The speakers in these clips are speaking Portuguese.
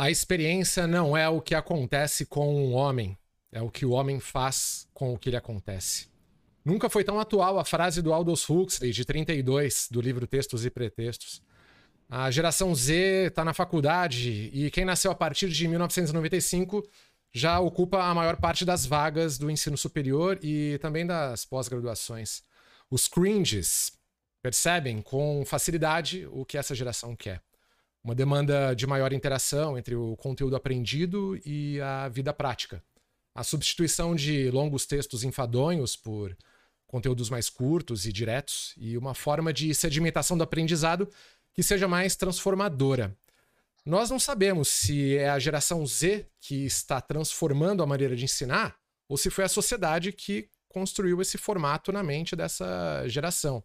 A experiência não é o que acontece com um homem, é o que o homem faz com o que lhe acontece. Nunca foi tão atual a frase do Aldous Huxley, de 32, do livro Textos e Pretextos. A geração Z está na faculdade e quem nasceu a partir de 1995 já ocupa a maior parte das vagas do ensino superior e também das pós-graduações. Os cringes percebem com facilidade o que essa geração quer. Uma demanda de maior interação entre o conteúdo aprendido e a vida prática. A substituição de longos textos enfadonhos por conteúdos mais curtos e diretos e uma forma de sedimentação do aprendizado que seja mais transformadora. Nós não sabemos se é a geração Z que está transformando a maneira de ensinar ou se foi a sociedade que construiu esse formato na mente dessa geração.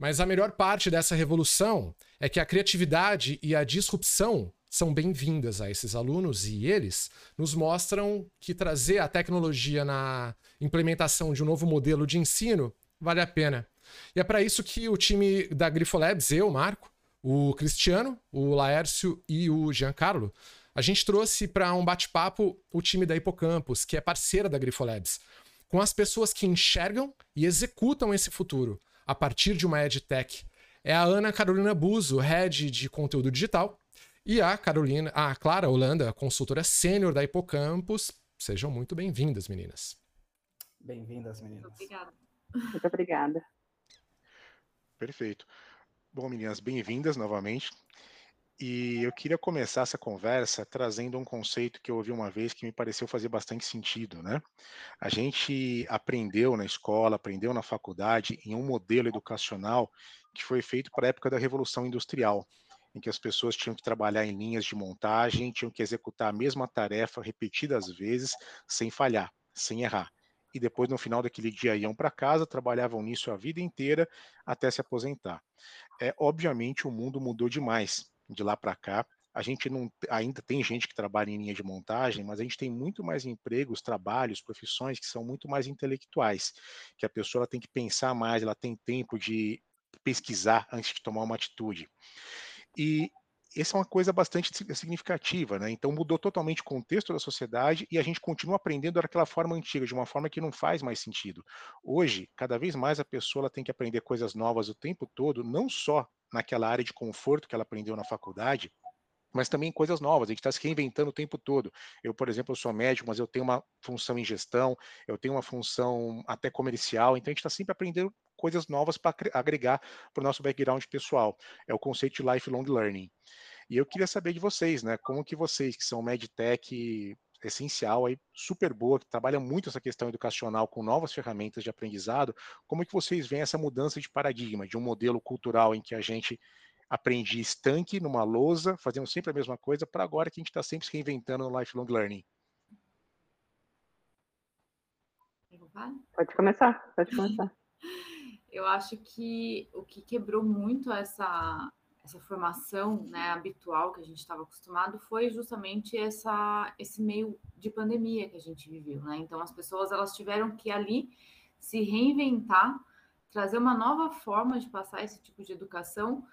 Mas a melhor parte dessa revolução é que a criatividade e a disrupção são bem-vindas a esses alunos e eles nos mostram que trazer a tecnologia na implementação de um novo modelo de ensino vale a pena. E é para isso que o time da Grifolabs, eu, Marco, o Cristiano, o Laércio e o Giancarlo, a gente trouxe para um bate-papo o time da Hipocampus, que é parceira da Grifolabs, com as pessoas que enxergam e executam esse futuro a partir de uma EdTech. É a Ana Carolina Buzo, head de conteúdo digital, e a Carolina, a Clara Holanda, consultora sênior da Hipocampus. Sejam muito bem-vindas, meninas. Bem-vindas, meninas. Obrigada. Muito obrigada. Perfeito. Bom, meninas, bem-vindas novamente. E eu queria começar essa conversa trazendo um conceito que eu ouvi uma vez que me pareceu fazer bastante sentido, né? A gente aprendeu na escola, aprendeu na faculdade em um modelo educacional que foi feito para a época da Revolução Industrial, em que as pessoas tinham que trabalhar em linhas de montagem, tinham que executar a mesma tarefa repetidas vezes, sem falhar, sem errar e depois no final daquele dia iam para casa, trabalhavam nisso a vida inteira até se aposentar. É, obviamente o mundo mudou demais de lá para cá. A gente não ainda tem gente que trabalha em linha de montagem, mas a gente tem muito mais empregos, trabalhos, profissões que são muito mais intelectuais, que a pessoa tem que pensar mais, ela tem tempo de pesquisar antes de tomar uma atitude. E essa é uma coisa bastante significativa, né? Então mudou totalmente o contexto da sociedade e a gente continua aprendendo daquela forma antiga, de uma forma que não faz mais sentido. Hoje, cada vez mais a pessoa tem que aprender coisas novas o tempo todo, não só naquela área de conforto que ela aprendeu na faculdade, mas também coisas novas, a gente está se reinventando o tempo todo. Eu, por exemplo, sou médico, mas eu tenho uma função em gestão, eu tenho uma função até comercial, então a gente está sempre aprendendo coisas novas para agregar para o nosso background pessoal. É o conceito de lifelong learning. E eu queria saber de vocês, né? Como que vocês, que são medtech essencial aí, super boa, que trabalha muito essa questão educacional com novas ferramentas de aprendizado, como que vocês veem essa mudança de paradigma, de um modelo cultural em que a gente aprende estanque numa lousa, fazendo sempre a mesma coisa, para agora que a gente está sempre se reinventando no lifelong learning? Pode começar, pode começar. Eu acho que o que quebrou muito essa, essa formação né, habitual que a gente estava acostumado foi justamente essa, esse meio de pandemia que a gente viveu. Né? Então, as pessoas elas tiveram que ali se reinventar, trazer uma nova forma de passar esse tipo de educação,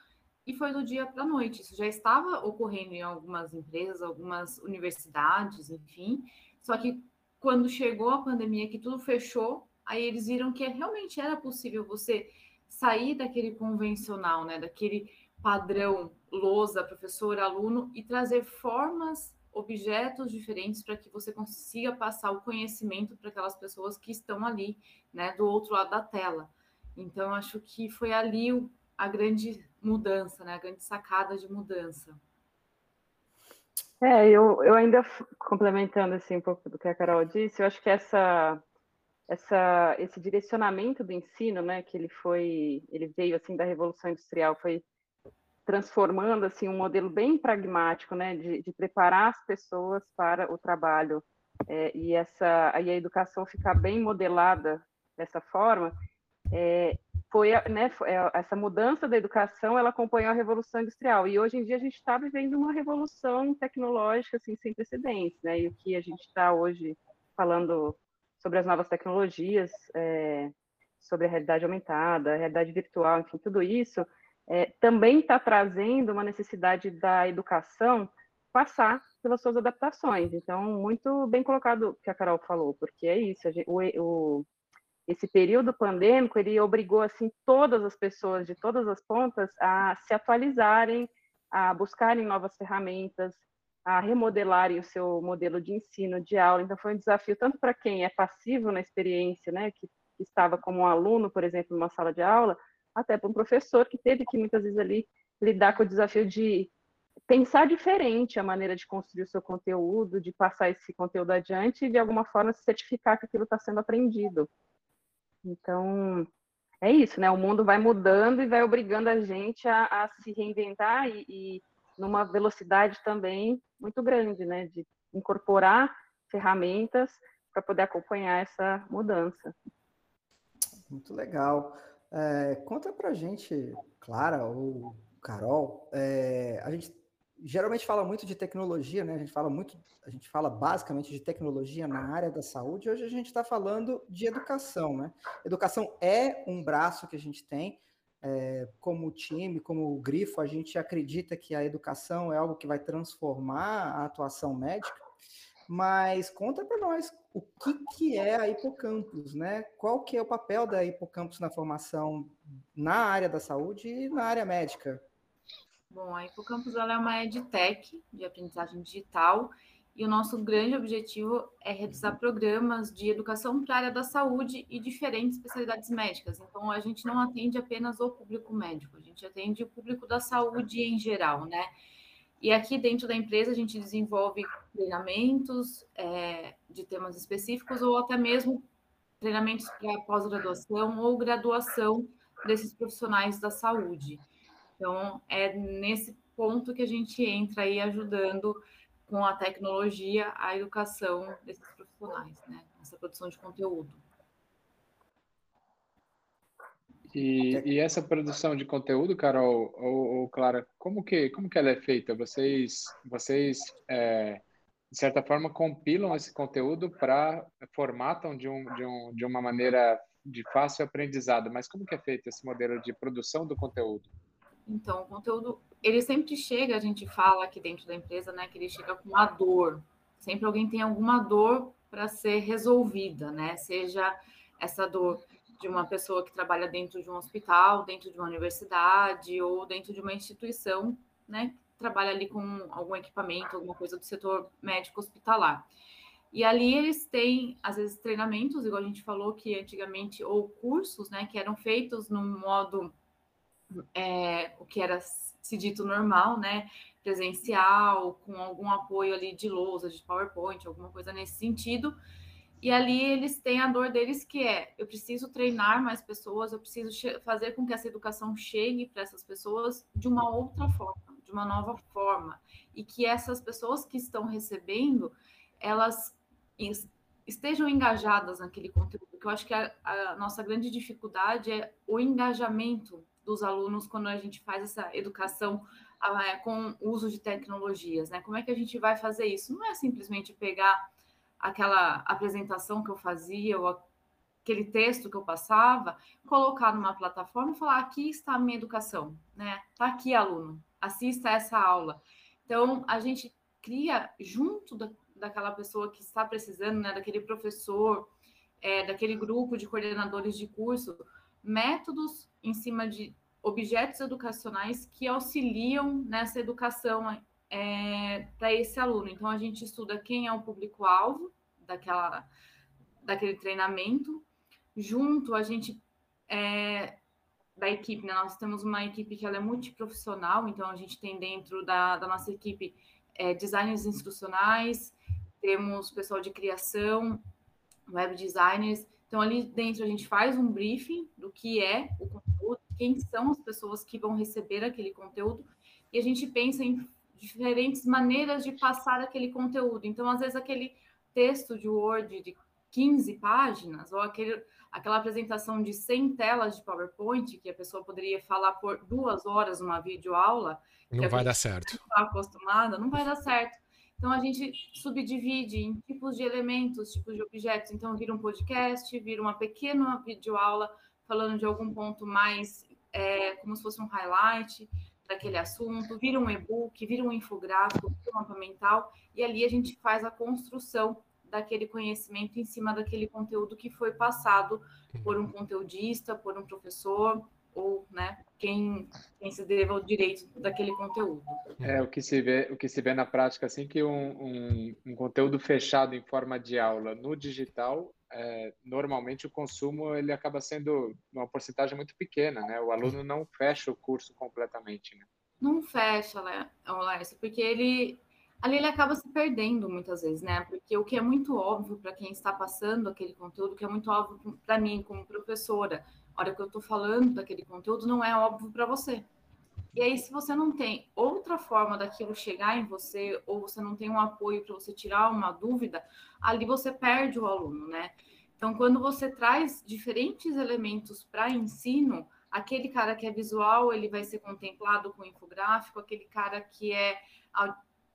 e foi do dia para a noite. Isso já estava ocorrendo em algumas empresas, algumas universidades, enfim. Só que quando chegou a pandemia, que tudo fechou, aí eles viram que realmente era possível você sair daquele convencional, né, daquele padrão lousa, professor, aluno e trazer formas, objetos diferentes para que você consiga passar o conhecimento para aquelas pessoas que estão ali, né, do outro lado da tela. Então acho que foi ali a grande mudança, né, a grande sacada de mudança. É, eu, eu ainda complementando assim um pouco do que a Carol disse, eu acho que essa essa, esse direcionamento do ensino, né, que ele foi, ele veio assim da revolução industrial, foi transformando assim um modelo bem pragmático, né, de, de preparar as pessoas para o trabalho é, e essa, aí a educação ficar bem modelada dessa forma, é, foi, né, essa mudança da educação, ela acompanhou a revolução industrial. E hoje em dia a gente está vivendo uma revolução tecnológica assim sem precedentes, né, e o que a gente está hoje falando sobre as novas tecnologias, é, sobre a realidade aumentada, a realidade virtual, enfim, tudo isso, é, também está trazendo uma necessidade da educação passar pelas suas adaptações. Então, muito bem colocado que a Carol falou, porque é isso, gente, o, o, esse período pandêmico, ele obrigou, assim, todas as pessoas de todas as pontas a se atualizarem, a buscarem novas ferramentas, a remodelarem o seu modelo de ensino, de aula. Então, foi um desafio tanto para quem é passivo na experiência, né, que estava como um aluno, por exemplo, numa sala de aula, até para um professor que teve que, muitas vezes, ali, lidar com o desafio de pensar diferente a maneira de construir o seu conteúdo, de passar esse conteúdo adiante e, de alguma forma, se certificar que aquilo está sendo aprendido. Então, é isso, né? O mundo vai mudando e vai obrigando a gente a, a se reinventar e, e numa velocidade também muito grande, né? De incorporar ferramentas para poder acompanhar essa mudança. Muito legal. É, conta para gente, Clara ou Carol, é, a gente geralmente fala muito de tecnologia, né? A gente fala muito, a gente fala basicamente de tecnologia na área da saúde. Hoje a gente está falando de educação, né? Educação é um braço que a gente tem é, como time, como grifo, a gente acredita que a educação é algo que vai transformar a atuação médica, mas conta para nós o que, que é a Hipocampus, né? Qual que é o papel da Hipocampus na formação na área da saúde e na área médica? Bom, a Hipocampus ela é uma edtech de aprendizagem digital e o nosso grande objetivo é realizar programas de educação para a área da saúde e diferentes especialidades médicas. Então, a gente não atende apenas o público médico, a gente atende o público da saúde em geral, né? E aqui dentro da empresa a gente desenvolve treinamentos é, de temas específicos ou até mesmo treinamentos para pós-graduação ou graduação desses profissionais da saúde. Então, é nesse ponto que a gente entra aí ajudando com a tecnologia, a educação desses profissionais, né? Essa produção de conteúdo. E, e, essa produção de conteúdo, Carol ou, ou, Clara, como que como que ela é feita? Vocês vocês é, de certa forma compilam esse conteúdo para formatam de, um, de, um, de uma maneira de fácil aprendizado, mas como que é feito esse modelo de produção do conteúdo? Então, o conteúdo, ele sempre chega, a gente fala aqui dentro da empresa, né, que ele chega com uma dor. Sempre alguém tem alguma dor para ser resolvida, né? Seja essa dor de uma pessoa que trabalha dentro de um hospital, dentro de uma universidade ou dentro de uma instituição, né, trabalha ali com algum equipamento, alguma coisa do setor médico hospitalar. E ali eles têm, às vezes, treinamentos, igual a gente falou que antigamente, ou cursos, né, que eram feitos no modo é, o que era se dito normal, né? Presencial, com algum apoio ali de lousa, de PowerPoint, alguma coisa nesse sentido. E ali eles têm a dor deles que é: eu preciso treinar mais pessoas, eu preciso fazer com que essa educação chegue para essas pessoas de uma outra forma, de uma nova forma, e que essas pessoas que estão recebendo, elas estejam engajadas naquele conteúdo. Que eu acho que a, a nossa grande dificuldade é o engajamento dos alunos quando a gente faz essa educação ah, com uso de tecnologias, né? Como é que a gente vai fazer isso? Não é simplesmente pegar aquela apresentação que eu fazia ou aquele texto que eu passava, colocar numa plataforma e falar: aqui está a minha educação, né? Tá aqui, aluno, assista essa aula. Então, a gente cria junto da, daquela pessoa que está precisando, né? Daquele professor, é, daquele grupo de coordenadores de curso, métodos em cima de objetos educacionais que auxiliam nessa educação é, para esse aluno. Então, a gente estuda quem é o público-alvo daquela, daquele treinamento. Junto, a gente, é, da equipe, né? nós temos uma equipe que ela é multiprofissional, então a gente tem dentro da, da nossa equipe é, designers instrucionais, temos pessoal de criação, web designers, então, ali dentro, a gente faz um briefing do que é o conteúdo, quem são as pessoas que vão receber aquele conteúdo, e a gente pensa em diferentes maneiras de passar aquele conteúdo. Então, às vezes, aquele texto de Word de 15 páginas, ou aquele, aquela apresentação de 100 telas de PowerPoint, que a pessoa poderia falar por duas horas numa videoaula. Não vai dar certo. Está acostumada, não vai dar certo. Então, a gente subdivide em tipos de elementos, tipos de objetos. Então, vira um podcast, vira uma pequena videoaula falando de algum ponto mais, é, como se fosse um highlight. Daquele assunto, vira um e-book, vira um infográfico, vira um mapa mental, e ali a gente faz a construção daquele conhecimento em cima daquele conteúdo que foi passado por um conteudista, por um professor, ou né, quem, quem se deva o direito daquele conteúdo. É o que se vê, o que se vê na prática, assim, que um, um, um conteúdo fechado em forma de aula no digital, é, normalmente o consumo ele acaba sendo uma porcentagem muito pequena, né? O aluno não fecha o curso completamente, né? Não fecha, Léo, porque ele ali ele acaba se perdendo muitas vezes, né? Porque o que é muito óbvio para quem está passando aquele conteúdo, que é muito óbvio para mim como professora, a hora que eu estou falando daquele conteúdo não é óbvio para você. E aí, se você não tem outra forma daquilo chegar em você, ou você não tem um apoio para você tirar uma dúvida, ali você perde o aluno, né? Então, quando você traz diferentes elementos para ensino, aquele cara que é visual, ele vai ser contemplado com infográfico, aquele cara que é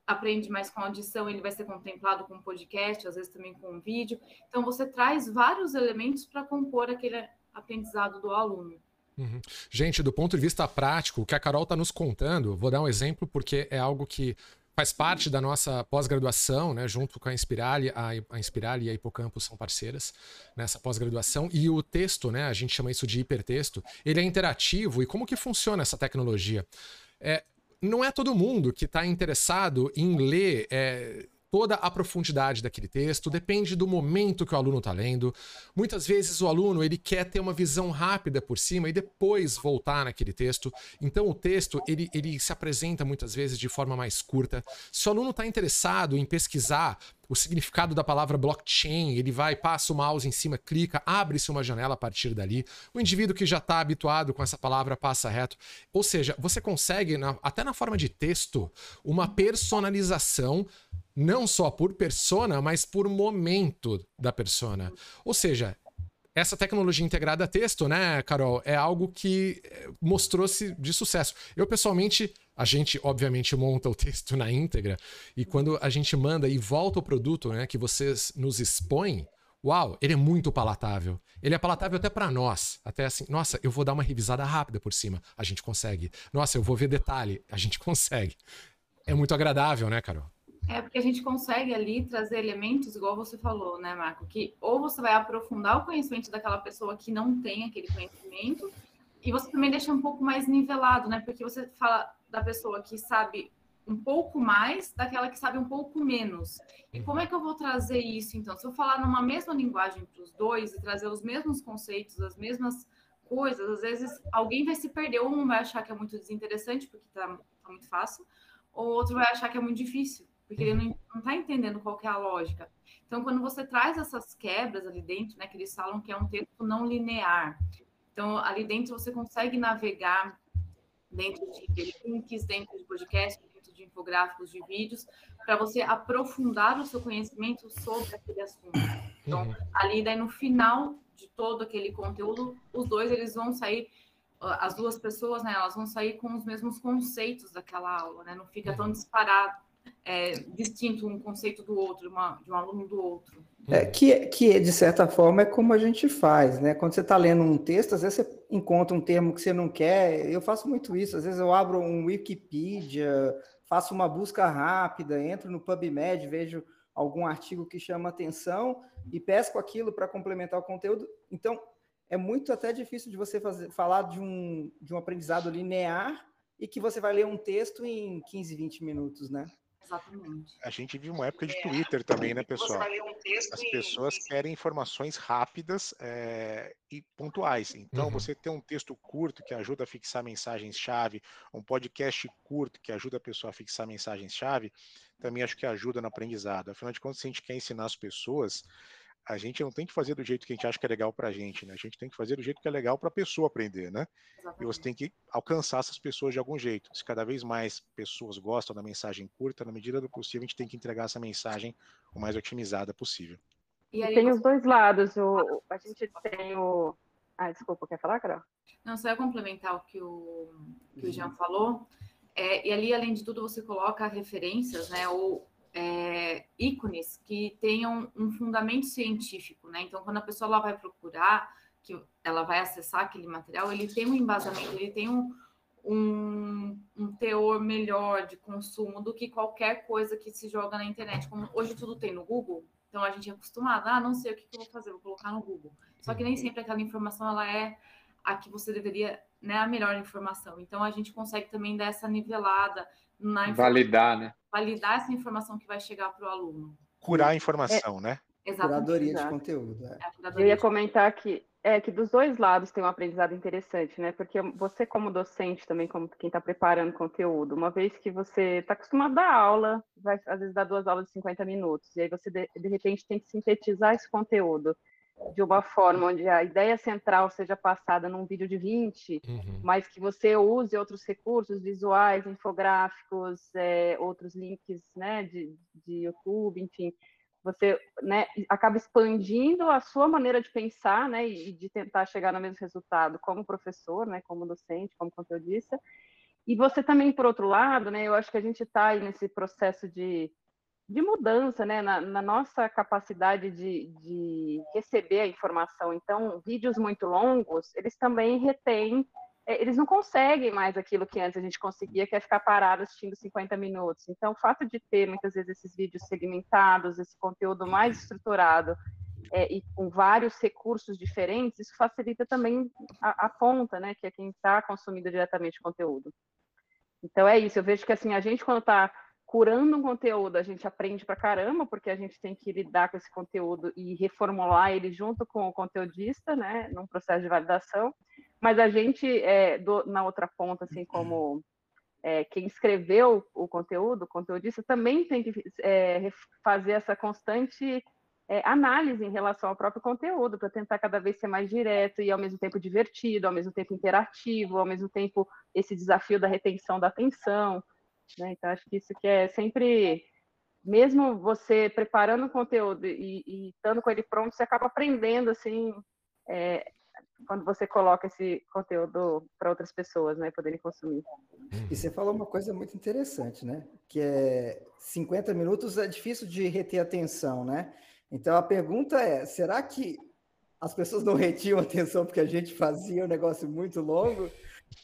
aprende mais com audição, ele vai ser contemplado com podcast, às vezes também com vídeo. Então, você traz vários elementos para compor aquele aprendizado do aluno. Uhum. Gente, do ponto de vista prático, o que a Carol está nos contando, vou dar um exemplo porque é algo que faz parte da nossa pós-graduação, né, junto com a Inspirale, a, Inspirale e a Hipocampus são parceiras nessa pós-graduação, e o texto, né, a gente chama isso de hipertexto, ele é interativo, e como que funciona essa tecnologia? É, não é todo mundo que está interessado em ler é, toda a profundidade daquele texto, depende do momento que o aluno está lendo. Muitas vezes o aluno ele quer ter uma visão rápida por cima e depois voltar naquele texto. Então o texto ele, ele se apresenta muitas vezes de forma mais curta. Se o aluno está interessado em pesquisar o significado da palavra blockchain, ele vai, passa o mouse em cima, clica, abre-se uma janela a partir dali. O indivíduo que já está habituado com essa palavra passa reto. Ou seja, você consegue, até na forma de texto, uma personalização não só por persona, mas por momento da persona. Ou seja, essa tecnologia integrada a texto, né, Carol, é algo que eh, mostrou-se de sucesso. Eu, pessoalmente, a gente, obviamente, monta o texto na íntegra, e quando a gente manda e volta o produto, né, que vocês nos expõem, uau, ele é muito palatável. Ele é palatável até para nós. Até assim, nossa, eu vou dar uma revisada rápida por cima. A gente consegue. Nossa, eu vou ver detalhe. A gente consegue. É muito agradável, né, Carol? É porque a gente consegue ali trazer elementos, igual você falou, né, Marco? Que ou você vai aprofundar o conhecimento daquela pessoa que não tem aquele conhecimento, e você também deixa um pouco mais nivelado, né? Porque você fala da pessoa que sabe um pouco mais daquela que sabe um pouco menos. E como é que eu vou trazer isso, então? Se eu falar numa mesma linguagem para os dois e trazer os mesmos conceitos, as mesmas coisas, às vezes alguém vai se perder, ou um vai achar que é muito desinteressante, porque está tá muito fácil, ou outro vai achar que é muito difícil porque ele não está entendendo qual é a lógica. Então, quando você traz essas quebras ali dentro, né, que eles falam que é um texto não linear. Então, ali dentro você consegue navegar dentro de links, dentro de podcasts, dentro de infográficos, de vídeos, para você aprofundar o seu conhecimento sobre aquele assunto. Então, uhum. ali daí no final de todo aquele conteúdo, os dois eles vão sair as duas pessoas, né, elas vão sair com os mesmos conceitos daquela aula, né? Não fica tão uhum. disparado, é, distinto um conceito do outro, uma, de um aluno do outro. É, que, que, de certa forma, é como a gente faz, né? Quando você está lendo um texto, às vezes você encontra um termo que você não quer. Eu faço muito isso. Às vezes eu abro um Wikipedia, faço uma busca rápida, entro no PubMed, vejo algum artigo que chama atenção e pesco aquilo para complementar o conteúdo. Então, é muito até difícil de você fazer, falar de um, de um aprendizado linear e que você vai ler um texto em 15, 20 minutos, né? Exatamente. A gente vive uma época de é, Twitter também, né, pessoal? As pessoas querem informações rápidas é, e pontuais. Então, uhum. você ter um texto curto que ajuda a fixar mensagens-chave, um podcast curto que ajuda a pessoa a fixar mensagens-chave, também acho que ajuda no aprendizado. Afinal de contas, se a gente quer ensinar as pessoas, a gente não tem que fazer do jeito que a gente acha que é legal para a gente, né? A gente tem que fazer do jeito que é legal para a pessoa aprender, né? Exatamente. E você tem que alcançar essas pessoas de algum jeito. Se cada vez mais pessoas gostam da mensagem curta, na medida do possível, a gente tem que entregar essa mensagem o mais otimizada possível. E aí, tem você... os dois lados. O, a gente tem o. Ah, desculpa, quer falar, Carol? Não, só ia complementar o que o, que o Jean falou. É, e ali, além de tudo, você coloca referências, né? Ou é, ícones que tenham um fundamento científico, né? Então, quando a pessoa ela vai procurar, que ela vai acessar aquele material, ele tem um embasamento, ele tem um, um, um, teor melhor de consumo do que qualquer coisa que se joga na internet. Como hoje tudo tem no Google, então a gente é acostumado, ah, não sei o que, que eu vou fazer, vou colocar no Google. Só que nem sempre aquela informação ela é a que você deveria, né, a melhor informação. Então a gente consegue também dar essa nivelada na validar, né? Validar essa informação que vai chegar para o aluno. Curar a informação, é, né? Exatamente. Curadoria de conteúdo. É. É, eu ia comentar que é que dos dois lados tem um aprendizado interessante, né? Porque você, como docente, também como quem está preparando conteúdo, uma vez que você está acostumado a dar aula, vai às vezes dar duas aulas de 50 minutos, e aí você de, de repente tem que sintetizar esse conteúdo de uma forma onde a ideia central seja passada num vídeo de 20, uhum. mas que você use outros recursos visuais, infográficos, é, outros links né, de, de YouTube, enfim. Você né, acaba expandindo a sua maneira de pensar né, e de tentar chegar no mesmo resultado como professor, né, como docente, como conteudista. E você também, por outro lado, né, eu acho que a gente está aí nesse processo de de mudança né, na, na nossa capacidade de, de, receber a informação. Então, vídeos muito longos, eles também retêm, é, eles não conseguem mais aquilo que antes a gente conseguia, que é ficar parado assistindo 50 minutos. Então, o fato de ter muitas vezes esses vídeos segmentados, esse conteúdo mais estruturado é, e com vários recursos diferentes, isso facilita também a, a ponta, né, que é quem está consumindo diretamente o conteúdo. Então, é isso. Eu vejo que assim a gente quando está curando um conteúdo, a gente aprende pra caramba, porque a gente tem que lidar com esse conteúdo e reformular ele junto com o conteudista, né, num processo de validação. Mas a gente, é, do, na outra ponta, assim como é, quem escreveu o conteúdo, o conteudista, também tem que é, fazer essa constante é, análise em relação ao próprio conteúdo, para tentar cada vez ser mais direto e ao mesmo tempo divertido, ao mesmo tempo interativo, ao mesmo tempo esse desafio da retenção da atenção. Né? Então, acho que isso que é sempre, mesmo você preparando o conteúdo e, e estando com ele pronto, você acaba aprendendo, assim, é, quando você coloca esse conteúdo para outras pessoas, né, poderem consumir. E você falou uma coisa muito interessante, né, que é 50 minutos é difícil de reter atenção, né? Então a pergunta é, será que as pessoas não retiam atenção porque a gente fazia um negócio muito longo,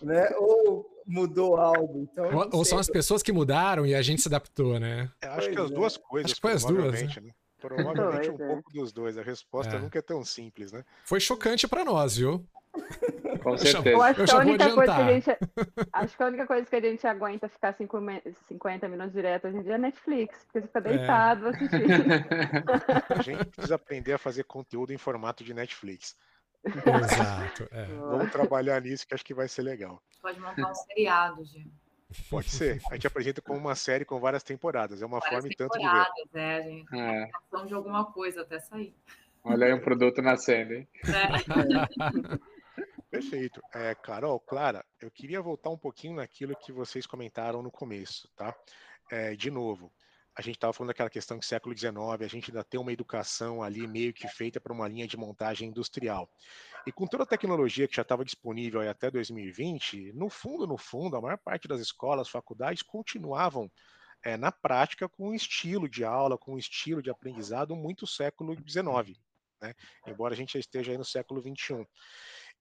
né? Ou mudou algo. Então, ou, ou são as pessoas que mudaram e a gente se adaptou, né? Eu acho pois que as é. duas coisas. Acho que foi as duas. Né? né? Provavelmente um pouco dos dois. A resposta é. nunca é tão simples, né? Foi chocante para nós, viu? Com certeza. Eu acho, que a única coisa que a gente, acho que a única coisa que a gente aguenta ficar 50 minutos direto hoje em dia é Netflix, porque você fica é. deitado é. assistindo. A gente precisa aprender a fazer conteúdo em formato de Netflix. Exato. É. Vamos trabalhar nisso que acho que vai ser legal. Pode montar um seriado, Gil. Pode ser. A gente apresenta como uma série com várias temporadas. É uma várias forma e tanto de ver. É, gente. É. de alguma coisa até sair. Olha aí um produto nascendo, hein? É. Perfeito. É, Carol, Clara, eu queria voltar um pouquinho naquilo que vocês comentaram no começo, tá? É, de novo, a gente estava falando daquela questão que século XIX a gente ainda tem uma educação ali meio que feita para uma linha de montagem industrial. E com toda a tecnologia que já estava disponível até 2020, no fundo, no fundo, a maior parte das escolas, faculdades continuavam é, na prática com um estilo de aula, com um estilo de aprendizado muito século XIX, né? embora a gente esteja aí no século XXI.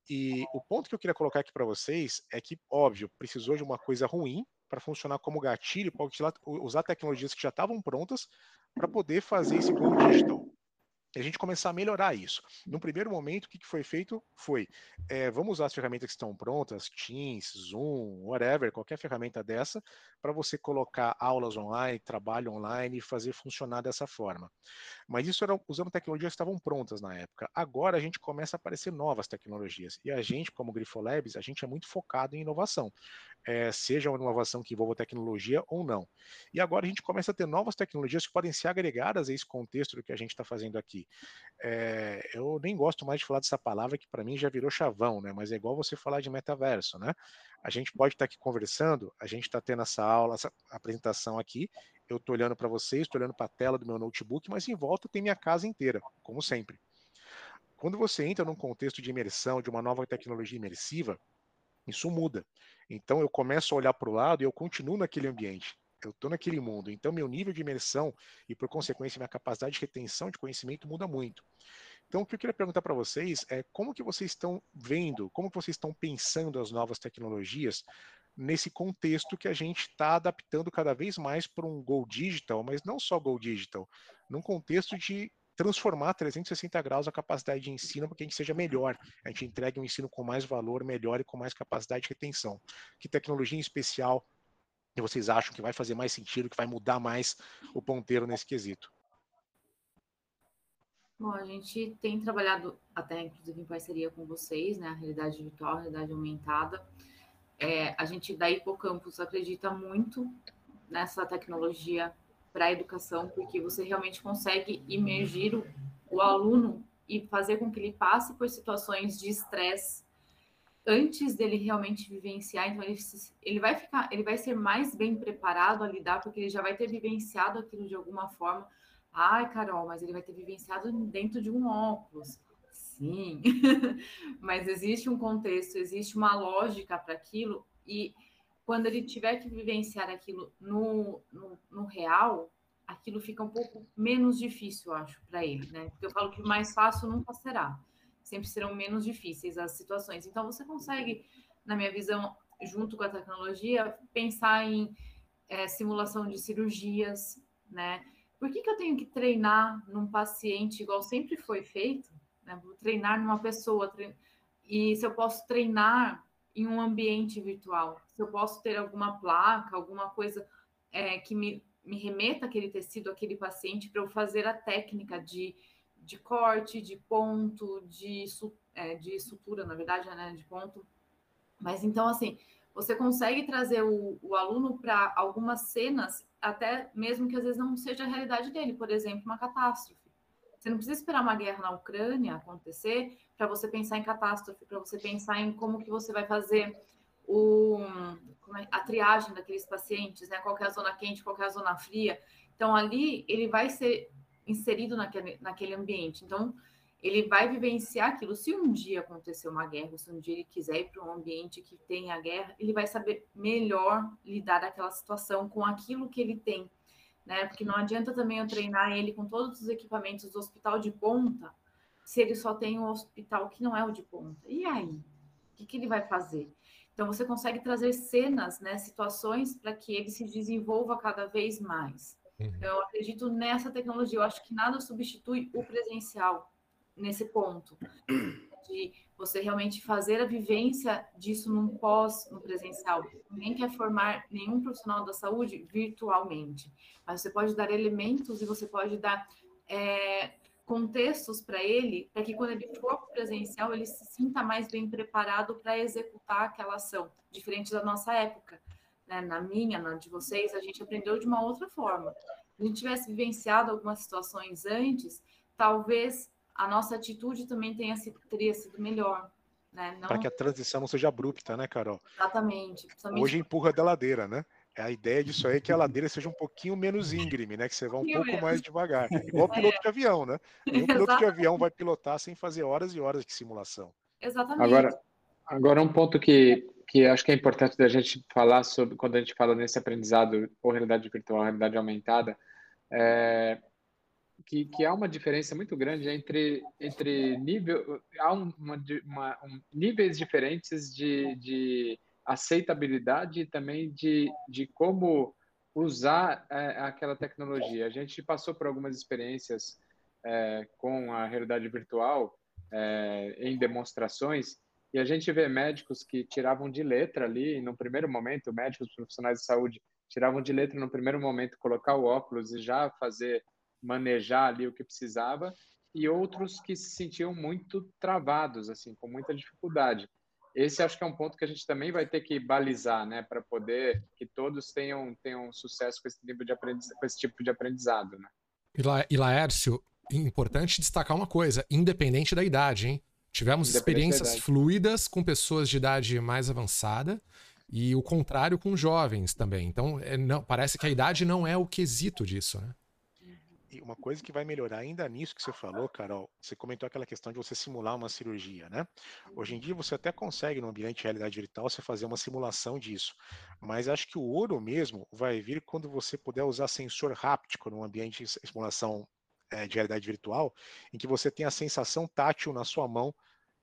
E o ponto que eu queria colocar aqui para vocês é que, óbvio, precisou de uma coisa ruim para funcionar como gatilho, para usar tecnologias que já estavam prontas para poder fazer esse Go Digital. E a gente começar a melhorar isso. No primeiro momento, o que foi feito foi: é, vamos usar as ferramentas que estão prontas, Teams, Zoom, whatever, qualquer ferramenta dessa, para você colocar aulas online, trabalho online e fazer funcionar dessa forma. Mas isso era usando tecnologias que estavam prontas na época. Agora a gente começa a aparecer novas tecnologias. E a gente, como Grifolabs, a gente é muito focado em inovação é, seja uma inovação que envolva tecnologia ou não. E agora a gente começa a ter novas tecnologias que podem ser agregadas a esse contexto do que a gente está fazendo aqui. É, eu nem gosto mais de falar dessa palavra que para mim já virou chavão, né? Mas é igual você falar de metaverso, né? A gente pode estar tá aqui conversando, a gente está tendo essa aula, essa apresentação aqui, eu estou olhando para vocês, estou olhando para a tela do meu notebook, mas em volta tem minha casa inteira, como sempre. Quando você entra num contexto de imersão, de uma nova tecnologia imersiva, isso muda. Então eu começo a olhar para o lado e eu continuo naquele ambiente. Eu estou naquele mundo. Então meu nível de imersão e, por consequência, minha capacidade de retenção de conhecimento muda muito. Então, o que eu queria perguntar para vocês é como que vocês estão vendo, como que vocês estão pensando as novas tecnologias nesse contexto que a gente está adaptando cada vez mais para um Go Digital, mas não só Go Digital, num contexto de transformar 360 graus a capacidade de ensino para que a gente seja melhor, a gente entregue um ensino com mais valor, melhor e com mais capacidade de retenção. Que tecnologia em especial que vocês acham que vai fazer mais sentido, que vai mudar mais o ponteiro nesse quesito? Bom, a gente tem trabalhado até inclusive em parceria com vocês, né? A realidade virtual, a realidade aumentada. É, a gente da Hipocampus acredita muito nessa tecnologia para a educação, porque você realmente consegue imergir o, o aluno e fazer com que ele passe por situações de estresse antes dele realmente vivenciar, então ele, ele vai ficar, ele vai ser mais bem preparado a lidar, porque ele já vai ter vivenciado aquilo de alguma forma. Ai, Carol, mas ele vai ter vivenciado dentro de um óculos. Sim, mas existe um contexto, existe uma lógica para aquilo, e quando ele tiver que vivenciar aquilo no, no, no real, aquilo fica um pouco menos difícil, eu acho, para ele, né? Porque eu falo que o mais fácil nunca será. Sempre serão menos difíceis as situações. Então, você consegue, na minha visão, junto com a tecnologia, pensar em é, simulação de cirurgias, né? Por que, que eu tenho que treinar num paciente igual sempre foi feito? Né? Vou treinar numa pessoa. Trein... E se eu posso treinar em um ambiente virtual. Se eu posso ter alguma placa, alguma coisa é, que me, me remeta aquele tecido, aquele paciente, para eu fazer a técnica de, de corte, de ponto, de, é, de sutura, na verdade, né, de ponto. Mas então, assim, você consegue trazer o, o aluno para algumas cenas, até mesmo que às vezes não seja a realidade dele, por exemplo, uma catástrofe. Você não precisa esperar uma guerra na Ucrânia acontecer para você pensar em catástrofe, para você pensar em como que você vai fazer o, é, a triagem daqueles pacientes, né? Qual é a zona quente, qual é a zona fria. Então, ali ele vai ser inserido naquele, naquele ambiente. Então, ele vai vivenciar aquilo. Se um dia acontecer uma guerra, se um dia ele quiser ir para um ambiente que tenha guerra, ele vai saber melhor lidar aquela situação com aquilo que ele tem, né? Porque não adianta também eu treinar ele com todos os equipamentos do hospital de ponta, se ele só tem um hospital que não é o de ponta. E aí? O que, que ele vai fazer? Então, você consegue trazer cenas, né, situações para que ele se desenvolva cada vez mais. Uhum. Eu acredito nessa tecnologia. Eu acho que nada substitui o presencial nesse ponto. De você realmente fazer a vivência disso num pós, no presencial. Ninguém quer formar nenhum profissional da saúde virtualmente, mas você pode dar elementos e você pode dar é, contextos para ele, para que quando ele for presencial, ele se sinta mais bem preparado para executar aquela ação, diferente da nossa época. Né? Na minha, na de vocês, a gente aprendeu de uma outra forma. Se a gente tivesse vivenciado algumas situações antes, talvez a nossa atitude também tenha sido, teria sido melhor. Né? Não... Para que a transição não seja abrupta, né, Carol? Exatamente. Hoje empurra da ladeira, né? É a ideia disso aí é que a ladeira seja um pouquinho menos íngreme, né? Que você vá um pouco mais devagar. Igual piloto é. de avião, né? Nenhum piloto de avião vai pilotar sem fazer horas e horas de simulação. Exatamente. Agora, agora um ponto que, que acho que é importante da gente falar sobre quando a gente fala nesse aprendizado ou realidade virtual, realidade aumentada, é, que, que há uma diferença muito grande entre, entre nível, há uma, uma um, níveis diferentes de, de aceitabilidade e também de, de como usar é, aquela tecnologia. A gente passou por algumas experiências é, com a realidade virtual é, em demonstrações e a gente vê médicos que tiravam de letra ali no primeiro momento, médicos profissionais de saúde tiravam de letra no primeiro momento colocar o óculos e já fazer manejar ali o que precisava e outros que se sentiam muito travados assim com muita dificuldade esse acho que é um ponto que a gente também vai ter que balizar, né, para poder que todos tenham, tenham sucesso com esse, tipo de com esse tipo de aprendizado, né? E, La, e Laércio, importante destacar uma coisa, independente da idade, hein? Tivemos experiências fluidas com pessoas de idade mais avançada e o contrário com jovens também. Então, é, não, parece que a idade não é o quesito disso, né? E uma coisa que vai melhorar ainda nisso que você falou, Carol, você comentou aquela questão de você simular uma cirurgia, né? Hoje em dia você até consegue no ambiente de realidade virtual você fazer uma simulação disso, mas acho que o ouro mesmo vai vir quando você puder usar sensor háptico no ambiente de simulação é, de realidade virtual, em que você tem a sensação tátil na sua mão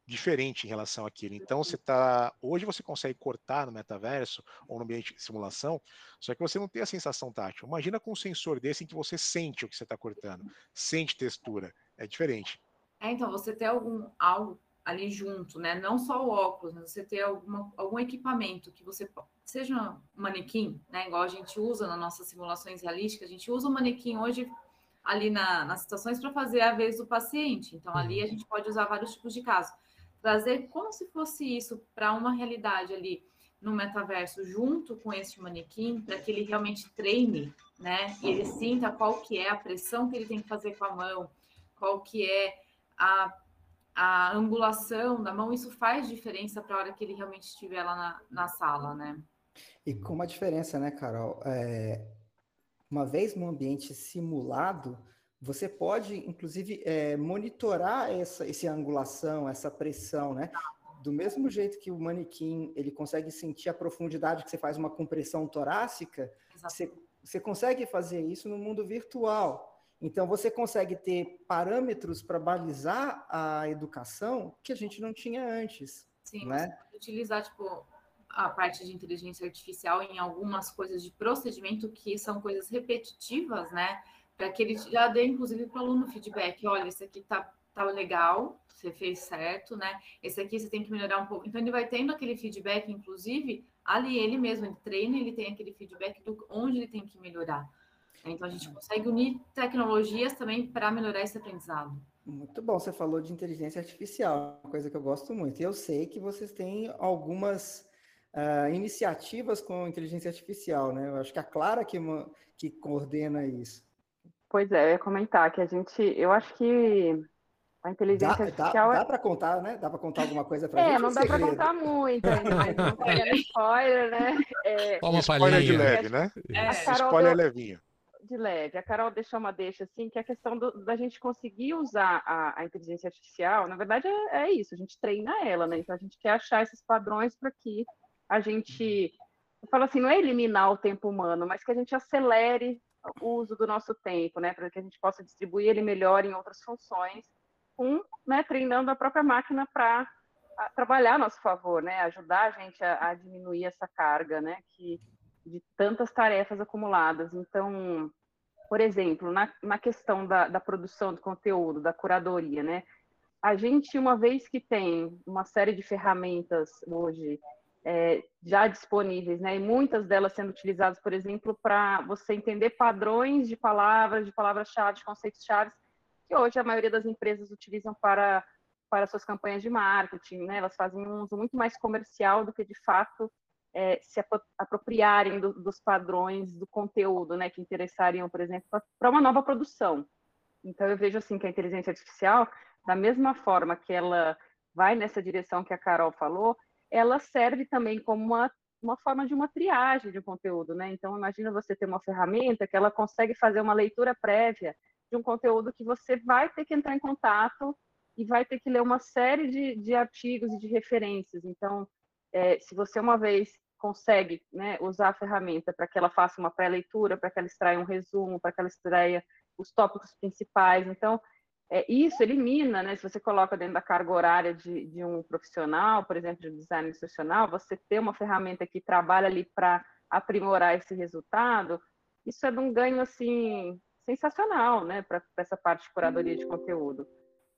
diferente em relação àquilo. Então você tá, hoje você consegue cortar no metaverso ou no ambiente de simulação, só que você não tem a sensação tátil. Imagina com um sensor desse em que você sente o que você está cortando, sente textura, é diferente. É, então você tem algum algo ali junto, né? Não só o óculos, mas você ter alguma, algum equipamento que você seja um manequim, né? Igual a gente usa nas nossas simulações realísticas, a gente usa o manequim hoje ali na, nas situações para fazer a vez do paciente. Então ali a gente pode usar vários tipos de casos trazer como se fosse isso para uma realidade ali no metaverso junto com esse manequim para que ele realmente treine, né? E ele sinta qual que é a pressão que ele tem que fazer com a mão, qual que é a, a angulação da mão, isso faz diferença para a hora que ele realmente estiver lá na, na sala, né? E com uma diferença, né, Carol? É, uma vez no ambiente simulado, você pode, inclusive, é, monitorar essa, essa angulação, essa pressão, né? Do mesmo jeito que o manequim ele consegue sentir a profundidade que você faz uma compressão torácica, você, você consegue fazer isso no mundo virtual. Então, você consegue ter parâmetros para balizar a educação que a gente não tinha antes. Sim, né? utilizar, tipo, a parte de inteligência artificial em algumas coisas de procedimento que são coisas repetitivas, né? Para que ele já dê, inclusive, para o aluno feedback. Olha, esse aqui tá, tá legal, você fez certo, né? Esse aqui você tem que melhorar um pouco. Então, ele vai tendo aquele feedback, inclusive, ali ele mesmo, ele treina, ele tem aquele feedback do onde ele tem que melhorar. Então, a gente consegue unir tecnologias também para melhorar esse aprendizado. Muito bom, você falou de inteligência artificial, uma coisa que eu gosto muito. Eu sei que vocês têm algumas uh, iniciativas com inteligência artificial, né? Eu acho que a Clara que, que coordena isso. Pois é, eu ia comentar que a gente, eu acho que a inteligência dá, artificial. Dá, dá é para contar, né? Dá para contar alguma coisa para é, gente? É, não dá para contar muito ainda, mas não spoiler, né? É, Toma spoiler de leve, né? É. Spoiler deu, levinho. De leve. A Carol deixou uma deixa assim, que é a questão do, da gente conseguir usar a, a inteligência artificial, na verdade é, é, isso, a gente treina ela, né? Então a gente quer achar esses padrões para que a gente. Eu falo assim, não é eliminar o tempo humano, mas que a gente acelere o uso do nosso tempo, né, para que a gente possa distribuir ele melhor em outras funções, com, né, treinando a própria máquina para trabalhar a nosso favor, né, ajudar a gente a, a, diminuir essa carga, né, que de tantas tarefas acumuladas. Então, por exemplo, na, na questão da, da produção de conteúdo, da curadoria, né, a gente, uma vez que tem uma série de ferramentas hoje é, já disponíveis, né? E muitas delas sendo utilizadas, por exemplo, para você entender padrões de palavras, de palavras-chave, de conceitos-chave, que hoje a maioria das empresas utilizam para, para suas campanhas de marketing, né? Elas fazem um uso muito mais comercial do que, de fato, é, se apropriarem do, dos padrões do conteúdo, né? Que interessariam, por exemplo, para uma nova produção. Então, eu vejo, assim, que a inteligência artificial, da mesma forma que ela vai nessa direção que a Carol falou, ela serve também como uma, uma forma de uma triagem de conteúdo, né? Então, imagina você ter uma ferramenta que ela consegue fazer uma leitura prévia de um conteúdo que você vai ter que entrar em contato e vai ter que ler uma série de, de artigos e de referências. Então, é, se você uma vez consegue né, usar a ferramenta para que ela faça uma pré-leitura, para que ela extraia um resumo, para que ela extraia os tópicos principais. Então, é, isso elimina, né, se você coloca dentro da carga horária de, de um profissional, por exemplo, de um design instrucional, você ter uma ferramenta que trabalha ali para aprimorar esse resultado, isso é de um ganho, assim, sensacional, né, para essa parte de curadoria de conteúdo.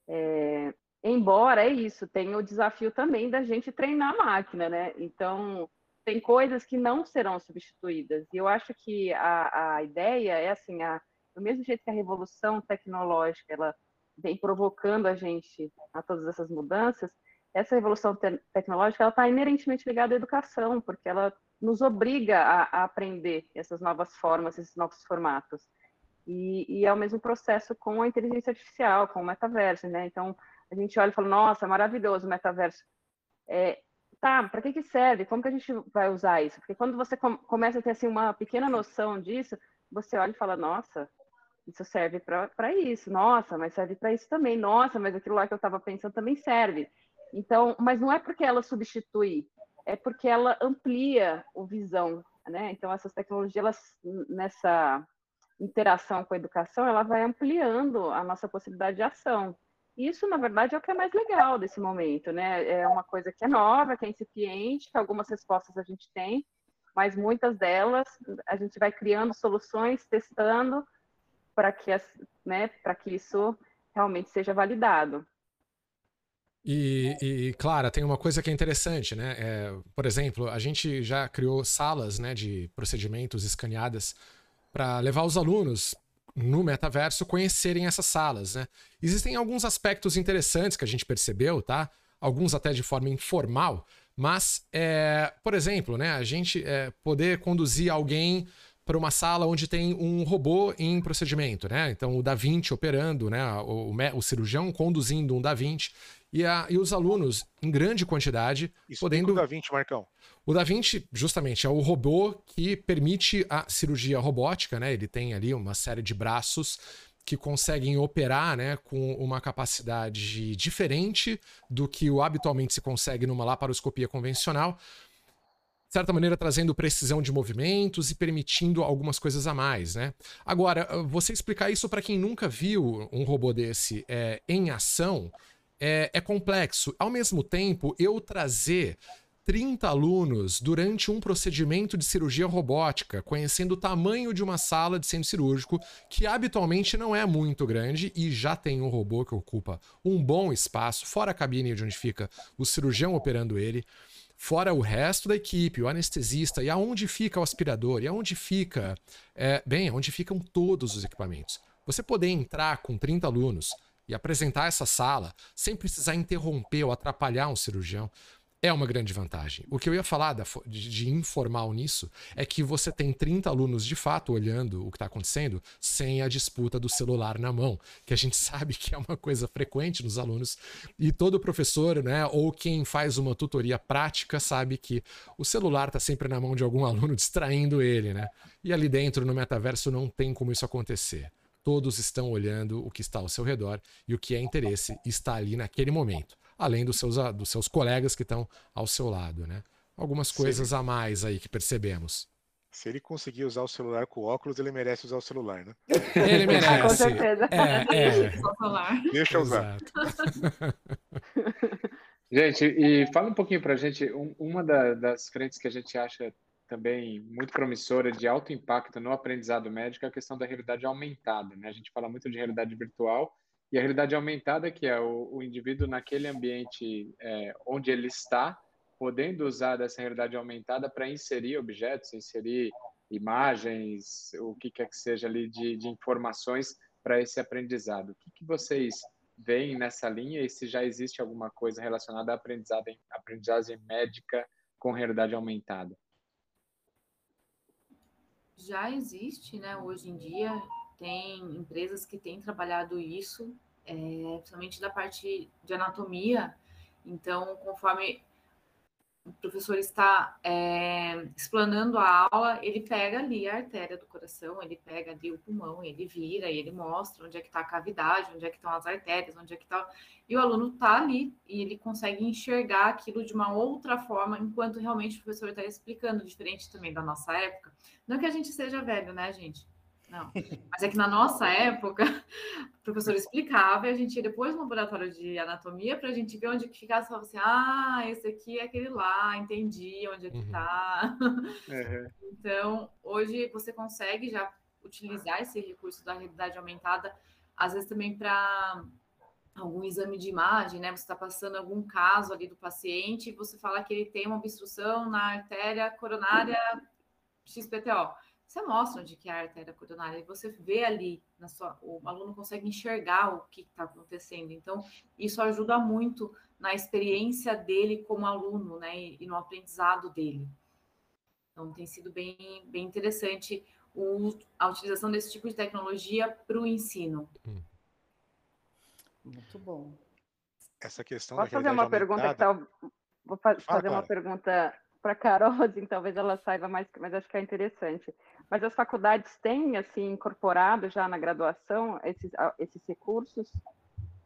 É, embora é isso, tem o desafio também da gente treinar a máquina, né, então tem coisas que não serão substituídas, e eu acho que a, a ideia é, assim, a, do mesmo jeito que a revolução tecnológica, ela vem provocando a gente a todas essas mudanças, essa revolução te tecnológica ela está inerentemente ligada à educação, porque ela nos obriga a, a aprender essas novas formas, esses novos formatos. E, e, é o mesmo processo com a inteligência artificial, com o metaverso, né? Então, a gente olha e fala, nossa, maravilhoso o metaverso. É, tá, para que, que serve? Como que a gente vai usar isso? Porque quando você com, começa a ter assim, uma pequena noção disso, você olha e fala, nossa, isso serve para isso. Nossa, mas serve para isso também. Nossa, mas aquilo lá que eu estava pensando também serve. Então, mas não é porque ela substitui, é porque ela amplia o visão, né? Então, essas tecnologias, elas, nessa interação com a educação, ela vai ampliando a nossa possibilidade de ação. Isso, na verdade, é o que é mais legal desse momento, né? É uma coisa que é nova, que é incipiente, que algumas respostas a gente tem, mas muitas delas a gente vai criando soluções, testando para que, né, que isso realmente seja validado. E, e, Clara, tem uma coisa que é interessante, né? É, por exemplo, a gente já criou salas né, de procedimentos escaneadas para levar os alunos no metaverso conhecerem essas salas, né? Existem alguns aspectos interessantes que a gente percebeu, tá? Alguns até de forma informal, mas, é, por exemplo, né, a gente é, poder conduzir alguém para uma sala onde tem um robô em procedimento, né? Então o Da Vinci operando, né? O, o, o cirurgião conduzindo um Da Vinci e, a, e os alunos em grande quantidade Explica podendo. O Da Vinci, Marcão. O Da Vinci, justamente, é o robô que permite a cirurgia robótica, né? Ele tem ali uma série de braços que conseguem operar né, com uma capacidade diferente do que o habitualmente se consegue numa laparoscopia convencional, de certa maneira trazendo precisão de movimentos e permitindo algumas coisas a mais, né? Agora, você explicar isso para quem nunca viu um robô desse é, em ação é, é complexo. Ao mesmo tempo, eu trazer 30 alunos durante um procedimento de cirurgia robótica, conhecendo o tamanho de uma sala de centro cirúrgico, que habitualmente não é muito grande e já tem um robô que ocupa um bom espaço, fora a cabine de onde fica o cirurgião operando ele, fora o resto da equipe, o anestesista, e aonde fica o aspirador, e aonde fica, é, bem, onde ficam todos os equipamentos. Você poder entrar com 30 alunos e apresentar essa sala sem precisar interromper ou atrapalhar um cirurgião, é uma grande vantagem. O que eu ia falar da, de, de, informal nisso é que você tem 30 alunos de fato olhando o que está acontecendo sem a disputa do celular na mão, que a gente sabe que é uma coisa frequente nos alunos. E todo professor, né, ou quem faz uma tutoria prática, sabe que o celular está sempre na mão de algum aluno distraindo ele, né? E ali dentro, no metaverso, não tem como isso acontecer. Todos estão olhando o que está ao seu redor e o que é interesse está ali naquele momento além dos seus, dos seus colegas que estão ao seu lado, né? Algumas coisas a mais aí que percebemos. Se ele conseguir usar o celular com óculos, ele merece usar o celular, né? Ele merece. com certeza. É, é. Deixa eu usar. gente, e fala um pouquinho para a gente, uma das frentes que a gente acha também muito promissora de alto impacto no aprendizado médico é a questão da realidade aumentada. Né? A gente fala muito de realidade virtual, e a realidade aumentada, que é o, o indivíduo naquele ambiente é, onde ele está, podendo usar dessa realidade aumentada para inserir objetos, inserir imagens, o que quer que seja ali de, de informações para esse aprendizado. O que, que, vocês veem nessa linha e se já existe alguma coisa relacionada à aprendizagem, aprendizagem médica com realidade aumentada? Já existe, né? Hoje em dia, tem empresas que têm trabalhado isso, é, principalmente da parte de anatomia. Então, conforme o professor está é, explanando a aula, ele pega ali a artéria do coração, ele pega ali o pulmão, ele vira e ele mostra onde é que está a cavidade, onde é que estão as artérias, onde é que está... E o aluno está ali e ele consegue enxergar aquilo de uma outra forma, enquanto realmente o professor está explicando, diferente também da nossa época. Não que a gente seja velho, né, gente? Não. Mas é que na nossa época, o professor explicava e a gente ia depois no laboratório de anatomia para a gente ver onde que ficava e falava assim: ah, esse aqui é aquele lá, entendi onde é que está. Uhum. Uhum. Então, hoje você consegue já utilizar esse recurso da realidade aumentada, às vezes também para algum exame de imagem, né? Você está passando algum caso ali do paciente e você fala que ele tem uma obstrução na artéria coronária XPTO você mostra onde que é a artéria coronária e você vê ali, na sua, o aluno consegue enxergar o que está acontecendo. Então, isso ajuda muito na experiência dele como aluno, né, e, e no aprendizado dele. Então, tem sido bem, bem interessante o, a utilização desse tipo de tecnologia para o ensino. Hum. Muito bom. Essa questão Posso fazer uma aumentada... pergunta que tá... Vou fazer uma pergunta para a Carol, assim, talvez ela saiba mais, mas acho que é interessante. Mas as faculdades têm, assim, incorporado já na graduação esses, esses recursos?